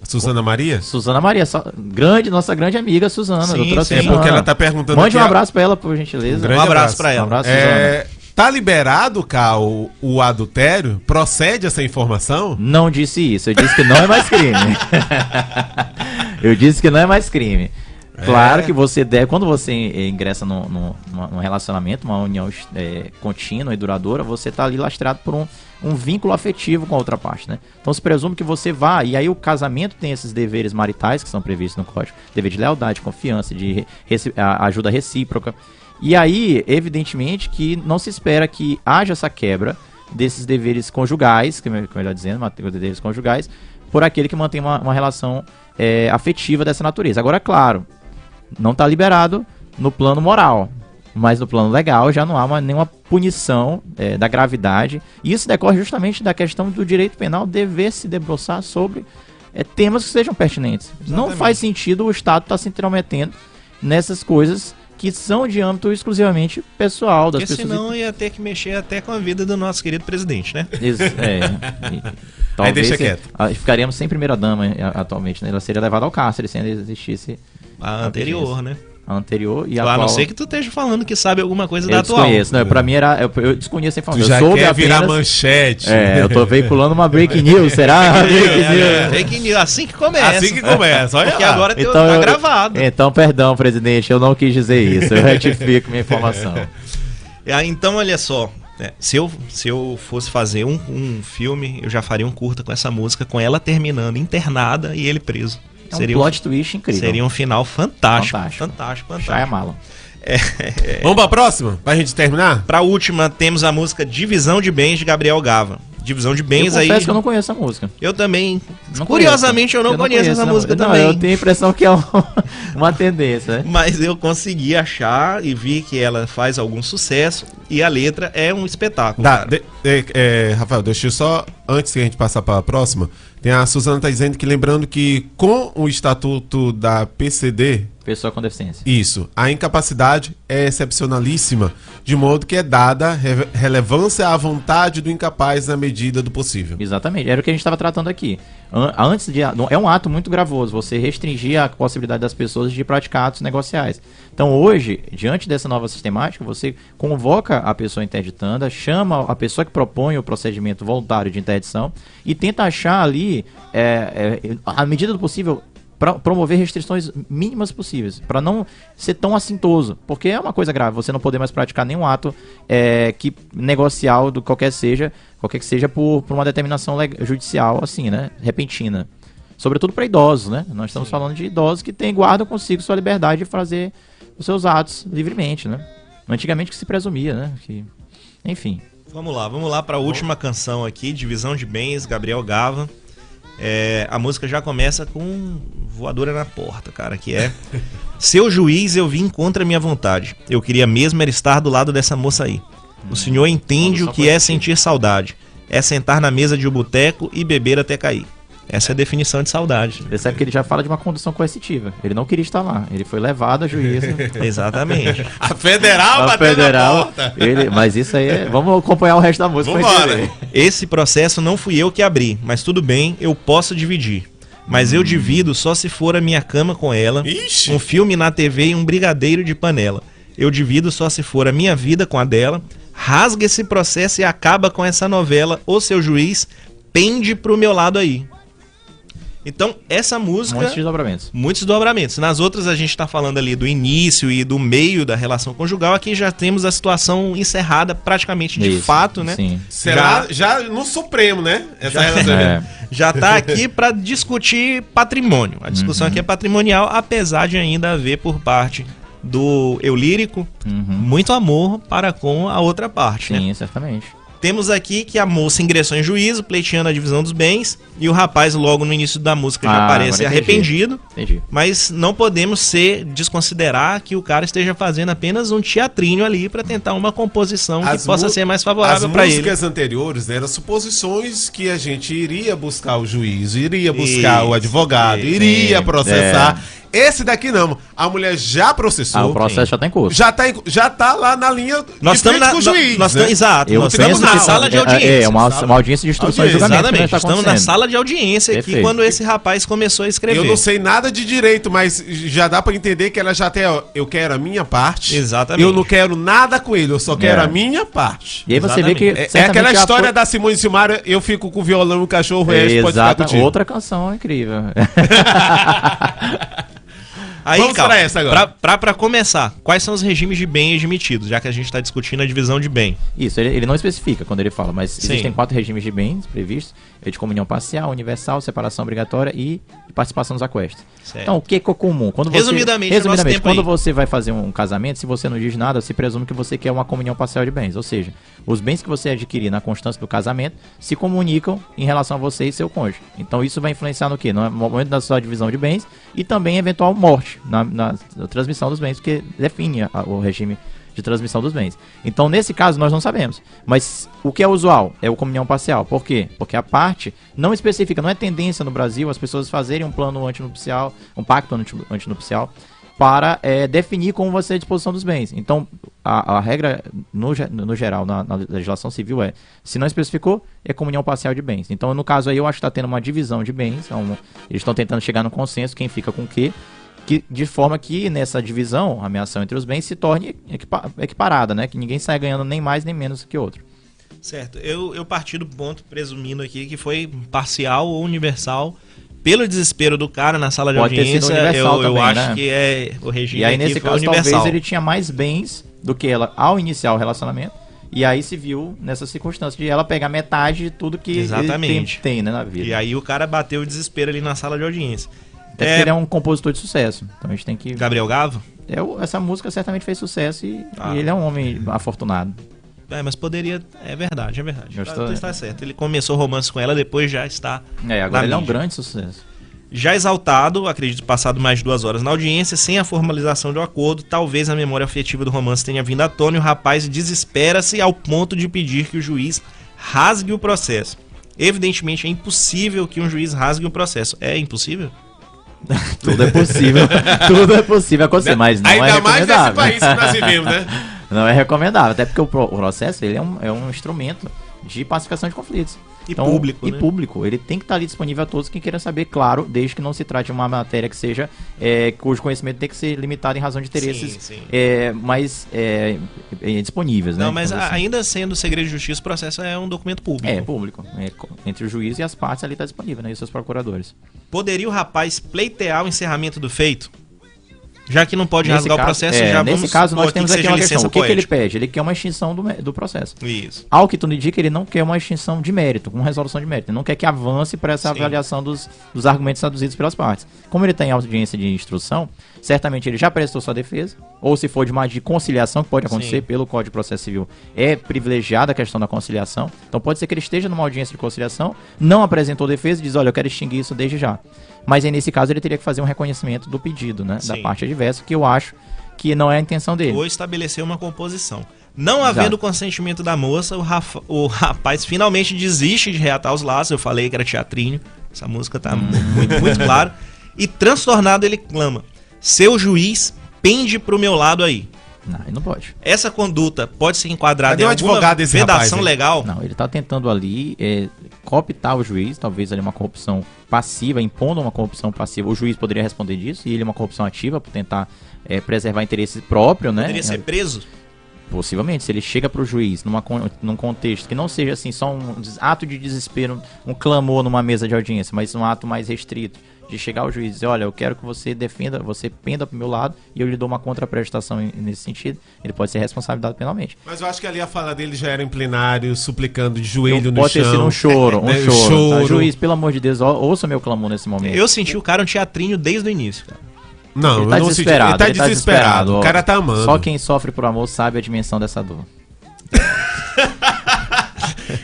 A Suzana Maria? Suzana Maria, só- grande, nossa grande amiga Suzana, Sim, doutora sim. É Suzana. porque ela tá perguntando Mande um a- abraço para ela, por gentileza. Um grande Um abraço abraço. pra Um ela. abraço, É, tá liberado, Cal, o adultério? Procede essa informação? Não disse isso, eu disse que não é mais crime. eu disse que não é mais crime. Claro É. que você deve, quando você eh, ingressa num, num- numa- num relacionamento, uma união eh, contínua e duradoura, você está ali lastrado por um, um vínculo afetivo com a outra parte, né? Então se presume que você vá, e aí o casamento tem esses deveres maritais que são previstos no código, dever de lealdade, confiança, de ajuda recíproca. E aí, evidentemente, que não se espera que haja essa quebra desses deveres conjugais, que me- que melhor dizendo, deveres conjugais, por aquele que mantém uma, uma relação eh, afetiva dessa natureza. Agora, claro, não está liberado no plano moral. Mas no plano legal já não há uma- nenhuma punição eh, da gravidade. E isso decorre justamente da questão do direito penal dever se debruçar sobre eh, temas que sejam pertinentes. Não Exatamente. faz sentido o Estado estar se intrometendo nessas coisas que são de âmbito exclusivamente pessoal das Porque pessoas. senão ia ter que mexer até com a vida do nosso querido presidente, né? Ex- é, e- talvez deixa se- quieto. ficaríamos sem primeira dama eh, atualmente, né? Ela seria levada ao cárcere se ainda existisse A anterior, né? a anterior e a A não atual. ser que tu esteja falando que sabe alguma coisa da Eu atual. desconheço, né? Pra mim era. Eu, eu desconheço a Tu informação. já eu soube quer virar apenas- manchete. É, eu tô veiculando uma break news, será? break É, news. Fake news, assim que começa. Assim que começa, olha Porque lá. agora Então, tá eu- gravado. Então, perdão, presidente, eu não quis dizer isso. Eu retifico minha informação. Então, olha só. se, eu, se eu fosse fazer um, um filme, eu já faria um curta com essa música, com ela terminando internada e ele preso. É um seria plot twist incrível. Seria um final fantástico. Fantástico. Fantástico, fantástico. Chá é mala. Vamos pra próxima? Pra gente terminar? Pra última, temos a música Divisão de Bens de Gabriel Gava. Divisão de Eu Bens aí. confesso que eu não conheço a música. Eu também. Não Curiosamente, conheço. eu não conheço essa música não, também. Eu tenho a impressão que é um- uma tendência, né? Mas eu consegui achar e vi que ela faz algum sucesso e a letra é um espetáculo. Tá, de- é, é, Rafael, deixa eu só, antes que a gente passar para a próxima, tem a Suzana tá dizendo que lembrando que com o estatuto da PCD, Pessoa com deficiência. isso, a incapacidade é excepcionalíssima, de modo que é dada re- relevância à vontade do incapaz na medida do possível. Exatamente, era o que a gente estava tratando aqui. An- Antes de. É um ato muito gravoso você restringir a possibilidade das pessoas de praticar atos negociais. Então, hoje, diante dessa nova sistemática, você convoca a pessoa interditanda, chama a pessoa que propõe o procedimento voluntário de interdição e tenta achar ali, é, é, à medida do possível, pra promover restrições mínimas possíveis, para não ser tão assintoso, porque é uma coisa grave, você não poder mais praticar nenhum ato é, que negocial do qualquer seja, qualquer que seja por, por uma determinação judicial assim, né, repentina. Sobretudo para idosos, né? Nós estamos falando de idosos que têm guardam consigo sua liberdade de fazer os seus atos livremente, né? Antigamente que se presumia, né? Que, enfim. Vamos lá, vamos lá para a última canção aqui, Divisão de Bens, Gabriel Gava. É, a música já começa com voadora na porta, cara, que é Seu juiz eu vim contra a minha vontade. Eu queria mesmo era estar do lado dessa moça aí. O senhor entende o que é sentir saudade. é sentar na mesa de um boteco e beber até cair. Essa é a definição de saudade. Você sabe que ele já fala de uma condução coercitiva. Ele não queria estar lá. Ele foi levado a juízo. Exatamente. A federal a bateu na federal. porta. Ele, mas isso aí é. Vamos acompanhar o resto da música. Vambora. Esse processo não fui eu que abri, mas tudo bem, eu posso dividir. Mas eu divido só se for a minha cama com ela, Ixi. um filme na TV e um brigadeiro de panela. Eu divido só se for a minha vida com a dela. Rasga esse processo e acaba com essa novela. O seu juiz pende pro meu lado aí. Então, essa música. Muitos desdobramentos. Muitos dobramentos. Nas outras a gente está falando ali do início e do meio da relação conjugal. Aqui já temos a situação encerrada praticamente de Isso, fato, né? Sim. Será já, no Supremo, né? Essa Já- relação. É. Já tá aqui para discutir patrimônio. A discussão aqui é patrimonial, apesar de ainda haver por parte do eu lírico muito amor para com a outra parte, né? Sim, certamente. Temos aqui que a moça ingressou em juízo, pleiteando a divisão dos bens, e o rapaz logo no início da música já Ah, aparece entendi. arrependido. Entendi. Mas não podemos ser desconsiderar que o cara esteja fazendo apenas um teatrinho ali para tentar uma composição que possa ser mais favorável para As ele. músicas anteriores né, eram suposições que a gente iria buscar o juiz, iria buscar o Isso, advogado, isso. iria É, processar. Esse daqui não. A mulher já processou. Ah, o processo já tá em curso. Já tá, em- já tá lá na linha Nós estamos na, com o juiz. nós, né? exato, Eu nós estamos na que sala de é- audiência. É, uma, sala- uma audiência de instruções e Audiência, julgamento. que Exatamente, tá estamos na sala de audiência aqui Perfeito. quando esse rapaz começou a escrever. Eu não sei nada de direito, mas já dá pra entender que ela já tem, ó, eu quero a minha parte. Exatamente. Eu não quero nada com ele, eu só quero É. a minha parte. E aí você vê que. Exatamente. É, é aquela história foi- da Simone Silmara, eu fico com o violão e o cachorro, resto pode ficar contigo. outra canção incrível. Aí, Vamos pra essa agora. Pra começar, quais são os regimes de bem admitidos, já que a gente está discutindo a divisão de bem? Isso, ele, ele não especifica quando ele fala, mas Sim. existem quatro regimes de bens previstos: é de comunhão parcial, universal, separação obrigatória e de participação nos aquestos. Certo. Então, o que que é comum? Quando você, Resumidamente, nosso resumidamente tempo quando aí. você vai fazer um casamento, se você não diz nada, se presume que você quer uma comunhão parcial de bens. Ou seja, os bens que você adquirir na constância do casamento se comunicam em relação a você e seu cônjuge. Então, isso vai influenciar no quê? No momento da sua divisão de bens e também eventual morte na, na transmissão dos bens, porque define a- o regime de transmissão dos bens. Então, nesse caso, nós não sabemos. Mas o que é usual é o comunhão parcial. Por quê? Porque a parte não especifica, não é tendência no Brasil as pessoas fazerem um plano antinupcial, um pacto anti- antinupcial, para eh, definir como vai ser a disposição dos bens. Então, a, a regra, no, no geral, na, na legislação civil é, se não especificou, é comunhão parcial de bens. Então, no caso aí, eu acho que está tendo uma divisão de bens, é um- eles estão tentando chegar no consenso, quem fica com o quê, que, de forma que nessa divisão, a ameação entre os bens se torne equipa- equiparada, né? Que ninguém saia ganhando nem mais nem menos que outro. Certo. Eu, eu parti do ponto, presumindo aqui, que foi parcial ou universal. Pelo desespero do cara na sala de Pode audiência, eu, eu também, acho né? que é o regime E aí, nesse caso, universal. talvez ele tinha mais bens do que ela ao iniciar o relacionamento. E aí se viu nessa circunstância de ela pegar metade de tudo que Exatamente. ele tem, tem, né, na vida. E aí o cara bateu o desespero ali na sala de audiência. Até É, porque ele é um compositor de sucesso. Então a gente tem que. Gabriel Gavo? É, o- essa música certamente fez sucesso e, Ah. e ele é um homem afortunado. É, mas poderia. É verdade, é verdade. Eu Tá- estou- está certo. Ele começou romance com ela, depois já está. É, agora ele é um mídia. grande sucesso. Já exaltado, acredito passado mais de duas horas na audiência, sem a formalização do acordo, talvez a memória afetiva do romance tenha vindo à tona e o rapaz desespera-se ao ponto de pedir que o juiz rasgue o processo. Evidentemente é impossível que um juiz rasgue o processo. É impossível? Tudo é possível. tudo é possível acontecer, mas não Ainda é mais nesse recomendável. país que nós vivemos, né? Não é recomendável, até porque o processo ele é, um, é um instrumento de pacificação de conflitos. E público, E né? público. Ele tem que estar ali disponível a todos que queiram saber, claro, desde que não se trate de uma matéria que seja, é, cujo conhecimento tem que ser limitado em razão de interesses Sim, sim. é, mais é, é, disponíveis. né, Não, mas digamos a- assim. ainda sendo segredo de justiça, o processo é um documento público. É público. É, entre o juiz e as partes ali está disponível, né? E os seus procuradores. Poderia o rapaz pleitear o encerramento do feito? Já que não pode Nesse rasgar o caso- processo, é, já nesse caso, nós temos que aqui uma questão. O que, que ele pede? Ele quer uma extinção do, do processo. Isso. Ao que tudo indica, ele não quer uma extinção de mérito, uma resolução de mérito. Ele não quer que avance para essa Sim. avaliação dos, dos argumentos aduzidos pelas partes. Como ele tem audiência de instrução, certamente ele já prestou sua defesa, ou se for de uma de conciliação, que pode acontecer Sim. pelo Código de Processo Civil, é privilegiada a questão da conciliação. Então pode ser que ele esteja numa audiência de conciliação, não apresentou defesa e diz, olha, eu quero extinguir isso desde já. Mas aí, nesse caso, ele teria que fazer um reconhecimento do pedido, né? Da Sim. parte adversa, que eu acho que não é a intenção dele. Ou estabelecer uma composição. Não havendo consentimento da moça, o, Rafa- o rapaz finalmente desiste de reatar os laços. Eu falei que era teatrinho. Essa música tá Hum. muito, muito claro. E transtornado ele clama: Seu juiz pende pro meu lado aí. Não, ele não pode. Essa conduta pode ser enquadrada Cadê em o alguma vedação rapaz, legal? Não, ele tá tentando ali é, cooptar o juiz, talvez ali uma corrupção passiva, impondo uma corrupção passiva. O juiz poderia responder disso, e ele é uma corrupção ativa por tentar é, preservar interesse próprio, né? Poderia ser preso? Possivelmente, se ele chega pro juiz numa, num contexto que não seja assim só um ato de desespero, um clamor numa mesa de audiência, mas um ato mais restrito, de chegar ao juiz e dizer, olha, eu quero que você defenda, você penda pro meu lado e eu lhe dou uma contraprestação nesse sentido, ele pode ser responsabilizado penalmente. Mas eu acho que ali a fala dele já era em plenário, suplicando de joelho no pode chão. ter sido um choro, um né, choro. tá? Juiz, pelo amor de Deus, ouça meu clamor nesse momento. Eu senti o cara um teatrinho desde o início, cara. Não, Ele tá eu não senti- desesperado. Ele tá ele tá desesperado. ó. O cara tá amando. Só quem sofre por amor sabe a dimensão dessa dor.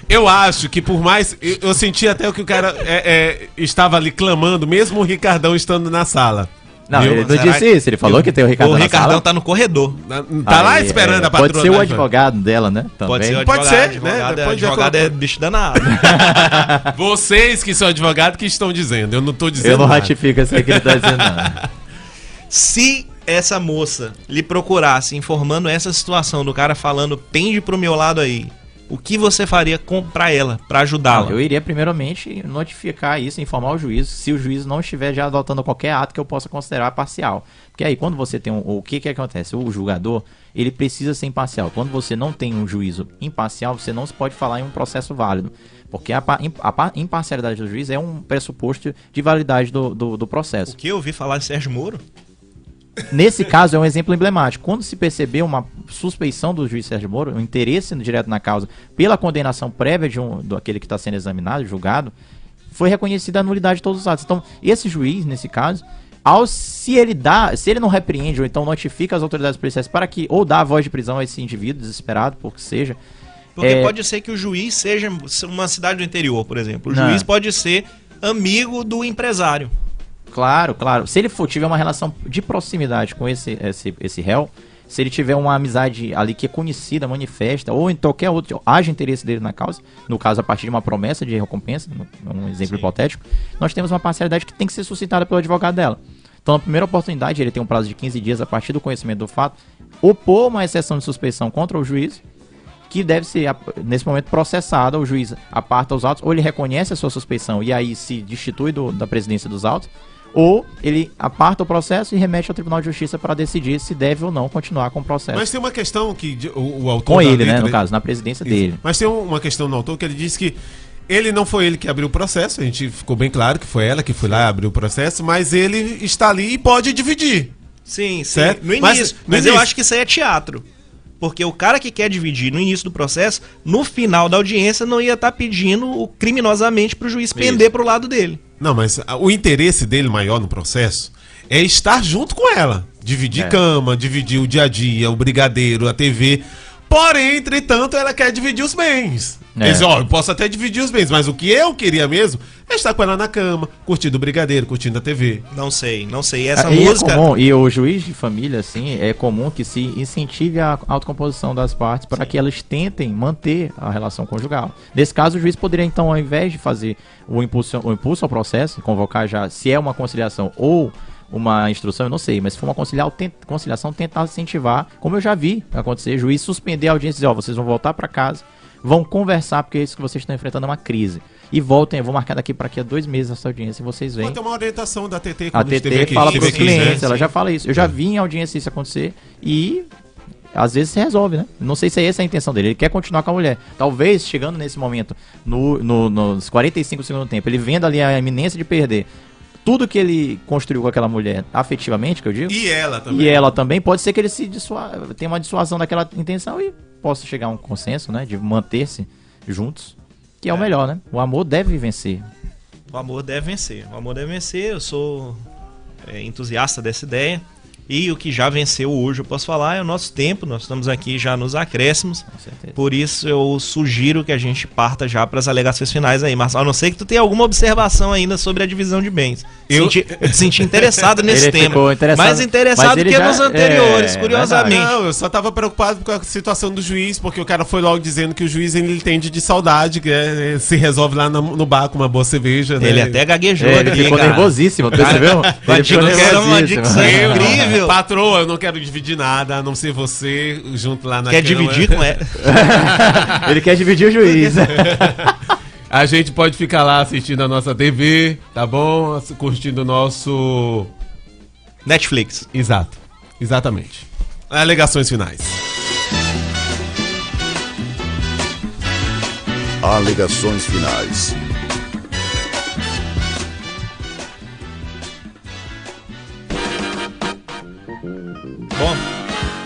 Eu acho que por mais. Eu, eu senti até que o cara é, é, estava ali clamando, mesmo o Ricardão estando na sala. Não, Viu? ele não Será disse isso, ele falou que tem o Ricardo o na Ricardão sala. tá no corredor. Na- Tá lá Aí, esperando é, a patroa. Pode ser o advogado dela, né? Também. Pode ser o Pode advogado. ser, né? advogado, é- Depois advogado é bicho danado. Vocês que são advogados que estão dizendo. Eu não tô dizendo. Eu não nada. ratifico isso que ele tá dizendo, não. Se essa moça lhe procurasse informando essa situação do cara falando pende pro meu lado aí, o que você faria pra ela, pra ajudá-la? Eu iria primeiramente notificar isso, informar o juiz, se o juiz não estiver já adotando qualquer ato que eu possa considerar parcial. Porque aí, quando você tem um. O que que acontece? O julgador, ele precisa ser imparcial. Quando você não tem um juízo imparcial, você não se pode falar em um processo válido. Porque a, a pa- imparcialidade do juiz é um pressuposto de validade do, do, do processo. O que eu ouvi falar de Sérgio Moro? Nesse caso é um exemplo emblemático. Quando se percebeu uma suspeição do juiz Sérgio Moro, um interesse direto na causa, pela condenação prévia de um, do aquele que está sendo examinado, julgado, foi reconhecida a nulidade de todos os atos. Então, esse juiz, nesse caso, ao se ele dá, se ele não repreende ou então notifica as autoridades policiais para que ou dá a voz de prisão a esse indivíduo desesperado, por que seja, Porque É. pode ser que o juiz seja uma cidade do interior, por exemplo. O Não. juiz pode ser amigo do empresário. Claro, claro. Se ele for tiver uma relação de proximidade com esse, esse, esse réu, se ele tiver uma amizade ali que é conhecida, manifesta, ou em qualquer outro, haja interesse dele na causa, no caso a partir de uma promessa de recompensa, um exemplo Sim. hipotético, nós temos uma parcialidade que tem que ser suscitada pelo advogado dela. Então, na primeira oportunidade, ele tem um prazo de 15 dias a partir do conhecimento do fato, opor uma exceção de suspeição contra o juiz, que deve ser, nesse momento, processada. O juiz aparta os autos, ou ele reconhece a sua suspeição e aí se destitui do- da presidência dos autos, ou ele aparta o processo e remete ao Tribunal de Justiça para decidir se deve ou não continuar com o processo. Mas tem uma questão que o, o autor. com da ele, né, letra- no caso, na presidência Isso. dele. Mas tem um- uma questão no autor que ele disse que ele não foi ele que abriu o processo, a gente ficou bem claro que foi ela que foi lá abriu o processo, mas ele está ali e pode dividir. Sim, sim. Certo? No Mas- início. no Mas, eu início. acho que isso aí é teatro. Porque o cara que quer dividir no início do processo, no final da audiência, não ia estar pedindo o- criminosamente pro juiz pender pro lado dele. Não, mas o interesse dele maior no processo é estar junto com ela. Dividir É. cama, dividir o dia a dia, o brigadeiro, a TV. Porém, entretanto, ela quer dividir os bens. É. Diz, ó, eu posso até dividir os bens, mas o que eu queria mesmo é estar com ela na cama, curtindo o brigadeiro, curtindo a TV. Não sei, não sei. Essa Ah, e música. É comum, e o juiz de família, assim, é comum que se incentive a autocomposição das partes para que elas tentem manter a relação conjugal. Nesse caso, o juiz poderia, então, ao invés de fazer o impulso, o impulso ao processo, convocar já, se é uma conciliação ou uma instrução, eu não sei, mas se for uma conciliar, conciliação, tentar incentivar, como eu já vi acontecer, juiz suspender a audiência e dizer, ó, vocês vão voltar para casa, vão conversar, porque isso que vocês estão enfrentando é uma crise. E voltem, eu vou marcar daqui para aqui a dois meses essa audiência e vocês vêm. Ter uma orientação da TT A TT fala esteve pros aqui, clientes, né? ela já fala isso. Eu já vi em audiência isso acontecer e às vezes se resolve, né? Não sei se é essa a intenção dele. Ele quer continuar com a mulher. Talvez, chegando nesse momento, no, no- nos 45 segundos do tempo, ele vendo ali a iminência de perder tudo que ele construiu com aquela mulher afetivamente, que eu digo, E ela também. e ela também, pode ser que ele se dissua... tenha uma dissuasão daquela intenção e possa chegar a um consenso, né? De manter-se juntos, que é, o melhor, né? O amor deve vencer. O amor deve vencer. O amor deve vencer. Eu sou é, entusiasta dessa ideia. E o que já venceu hoje, eu posso falar, é o nosso tempo. Nós estamos aqui já nos acréscimos. Com certeza. Por isso eu sugiro que a gente parta já para as alegações finais aí, Marcelo. A não ser que tu tenha alguma observação ainda sobre a divisão de bens. Eu- Senti, eu te senti interessado nesse Ele tema. ficou interessado- mais interessado que já- nos anteriores, é, curiosamente. Não, eu só tava preocupado com a situação do juiz, porque o cara foi logo dizendo que o juiz ele entende de saudade, que é, se resolve lá no, no bar com uma boa cerveja, né? Ele até gaguejou É, ele aqui, ficou cara. nervosíssimo, percebeu? Ele ficou dicção, uma nervosíssimo. dicção Eu, Patroa, eu não quero dividir nada, a não ser você junto lá na Quer cama. dividir com ela? Ele quer dividir o juiz. A gente pode ficar lá assistindo a nossa TV, tá bom? Curtindo o nosso. Netflix. Exato. Exatamente. Alegações finais. Alegações finais. Bom,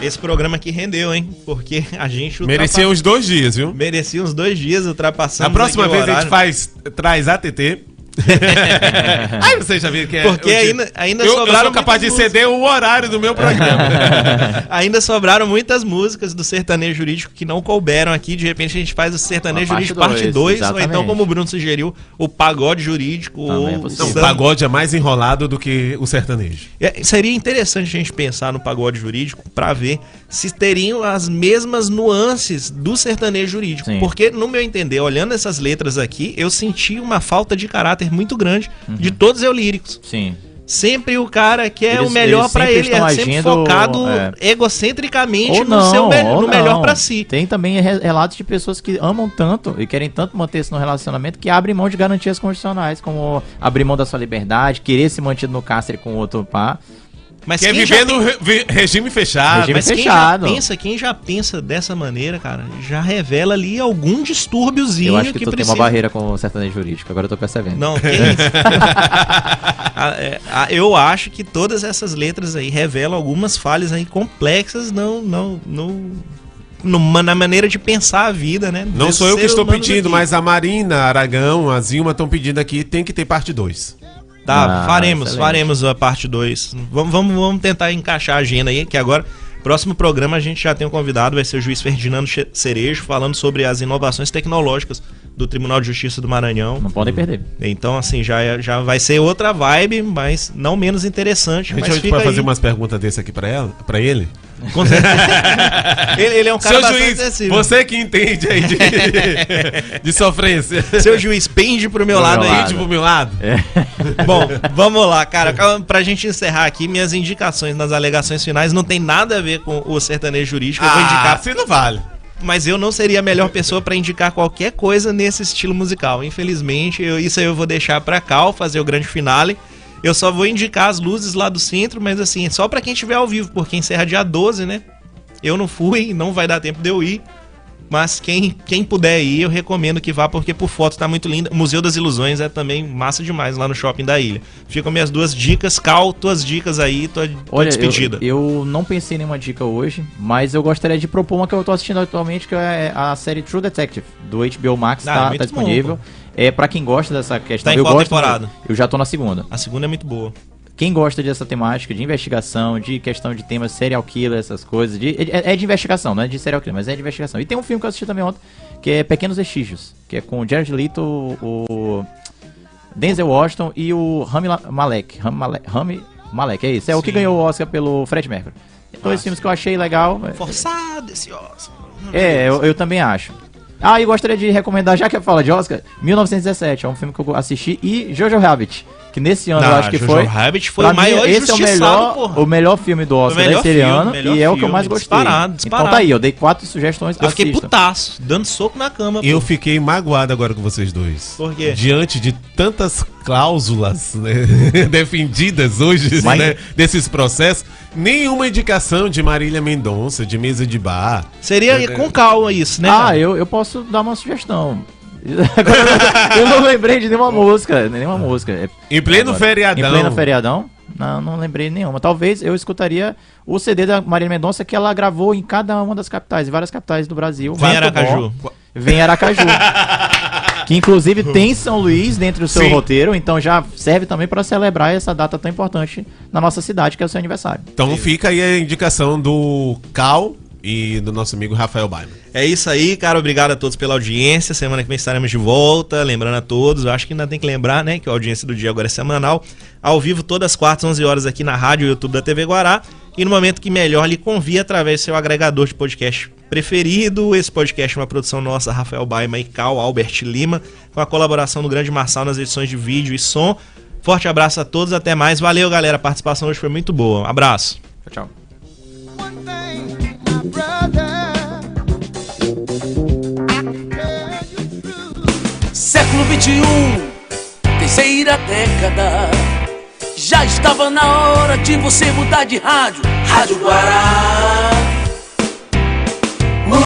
esse programa aqui rendeu, hein? Porque a gente Merecia uns dois dias, viu? merecia uns dois dias ultrapassando. Na próxima vez a gente faz, traz ATT. Aí você já viu que é. Porque ainda- ainda eu, eu sobraram sou capaz de muitas ceder o horário do meu programa. Ainda sobraram muitas músicas do sertanejo jurídico que não couberam aqui. De repente a gente faz o sertanejo Uma jurídico parte dois, 2, ou então, como o Bruno sugeriu, o pagode jurídico. Também é ou possível. Não, o pagode é mais enrolado do que o sertanejo. É, seria interessante a gente pensar no pagode jurídico para ver se teriam as mesmas nuances do sertanejo jurídico. Sim. Porque, no meu entender, olhando essas letras aqui, eu senti uma falta de caráter muito grande Uhum. de todos os eulíricos. Sim. Sempre o cara quer Eles- o melhor sempre ele, é sempre agindo, focado é. egocentricamente Ou no, não, seu me- no melhor pra si. Tem também re- relatos de pessoas que amam tanto e querem tanto manter-se no relacionamento que abrem mão de garantias constitucionais, como abrir mão da sua liberdade, querer se manter no cárcere com outro pá. Mas Quer quem viver no re- regime fechado. Regime Mas quem fechado. já pensa, quem já pensa dessa maneira, cara, já revela ali algum distúrbiozinho Eu acho que, que tu tem precisa. uma barreira com o sertanejo jurídico, agora eu tô percebendo. Não, que isso? É, eu acho que todas essas letras aí revelam algumas falhas aí complexas não, não, não, numa- na maneira de pensar a vida, né? Não desse sou eu que estou pedindo, daqui. mas a Marina, Aragão, a Zilma estão pedindo aqui, tem que ter parte 2. Tá, Ah, faremos, excelente. faremos a parte 2. Vamos, vamos, vamos tentar encaixar a agenda aí, que agora, próximo programa, a gente já tem um convidado, vai ser o juiz Ferdinando Cerejo, falando sobre as inovações tecnológicas do Tribunal de Justiça do Maranhão. Não podem perder. Então, assim, já, é- já vai ser outra vibe, mas não menos interessante. A gente mas pode fica fazer aí. umas perguntas desse aqui pra ele? Com certeza. ele, ele é um cara Seu juiz, acessível. você que entende aí de, de sofrência. Seu juiz pende pro meu Pro lado meu aí. Pende pro meu lado. Bom, vamos lá, cara. Pra gente encerrar aqui, minhas indicações nas alegações finais não tem nada a ver com o sertanejo jurídico. Eu vou Ah, indicar, assim não vale. mas eu não seria a melhor pessoa pra indicar qualquer coisa nesse estilo musical. Infelizmente, eu- isso aí eu vou deixar pra Cal fazer o grande finale. Eu só vou indicar as luzes lá do centro, mas assim, só pra quem estiver ao vivo, porque encerra dia 12, né? Eu não fui, não vai dar tempo de eu ir. Mas quem, quem puder ir, eu recomendo que vá, porque por foto tá muito linda. O Museu das Ilusões é também massa demais lá no shopping da ilha. Ficam minhas duas dicas. Cal, tuas dicas aí, tua, tua Olha, despedida. eu, eu não pensei em nenhuma dica hoje, mas eu gostaria de propor uma que eu tô assistindo atualmente, que é a série True Detective, do HBO Max, Ah, tá, tá disponível. É pra quem gosta dessa questão. Tá em eu qual gosto, temporada? Eu já tô na segunda. A segunda é muito boa. Quem gosta dessa temática de investigação, de questão de temas serial killer, essas coisas, de- é, é de investigação, não é de serial killer, mas é de investigação. E tem um filme que eu assisti também ontem, que é Pequenos Vestígios, que é com o Jared Leto, o Denzel Washington e o Rami Malek. Rami Malek, Rami Malek, é isso. É o que Sim. ganhou o Oscar pelo Fred Mercury. Dois Ah, filmes que eu achei legal. Forçado esse Oscar. É, eu, eu também acho. Ah, e gostaria de recomendar, já que fala de Oscar, 1917, é um filme que eu assisti, e Jojo Rabbit, que nesse ano eu Não, acho que Jojo foi. Rabbit foi pra o maior mim, esse é o melhor, porra. o melhor filme do Oscar desse filme, ano e é o que eu filme, mais gostei. disparado, disparado. Então tá aí, eu dei quatro sugestões, Eu fiquei assistam. putaço, dando soco na cama. Eu pô. fiquei magoado agora com vocês dois. Por quê? Diante de tantas cláusulas né, defendidas hoje, Mas- né, desses processos, nenhuma indicação de Marília Mendonça, de mesa de bar. Seria com calma isso, né? Ah, eu, eu posso dar uma sugestão. Eu não lembrei de nenhuma música, nenhuma música. É- Em pleno agora. feriadão. Em pleno feriadão? Não, não lembrei nenhuma. Talvez eu escutaria o CD da Marília Mendonça que ela gravou em cada uma das capitais, em várias capitais do Brasil. Vem Aracaju. bom. Vem Aracaju. Que inclusive tem São Luís dentro do seu Sim. roteiro, então já serve também para celebrar essa data tão importante na nossa cidade, que é o seu aniversário. Então fica aí a indicação do Cal e do nosso amigo Rafael Baiman. É isso aí, cara. Obrigado a todos pela audiência. Semana que vem estaremos de volta. Lembrando a todos, eu acho que ainda tem que lembrar, né? Que a audiência do dia agora é semanal. Ao vivo, todas as quartas, 11 horas aqui na rádio e YouTube da TV Guará. E no momento que melhor lhe convie através do seu agregador de podcast preferido. Esse podcast é uma produção nossa, Rafael Baima e Cal Albert Lima, com a colaboração do Grande Marçal nas edições de vídeo e som. Forte abraço a todos, até mais. Valeu, galera. A participação hoje foi muito boa. Um abraço. Tchau, tchau. Século 21, terceira década. Já estava na hora de você mudar de rádio. Rádio Guará.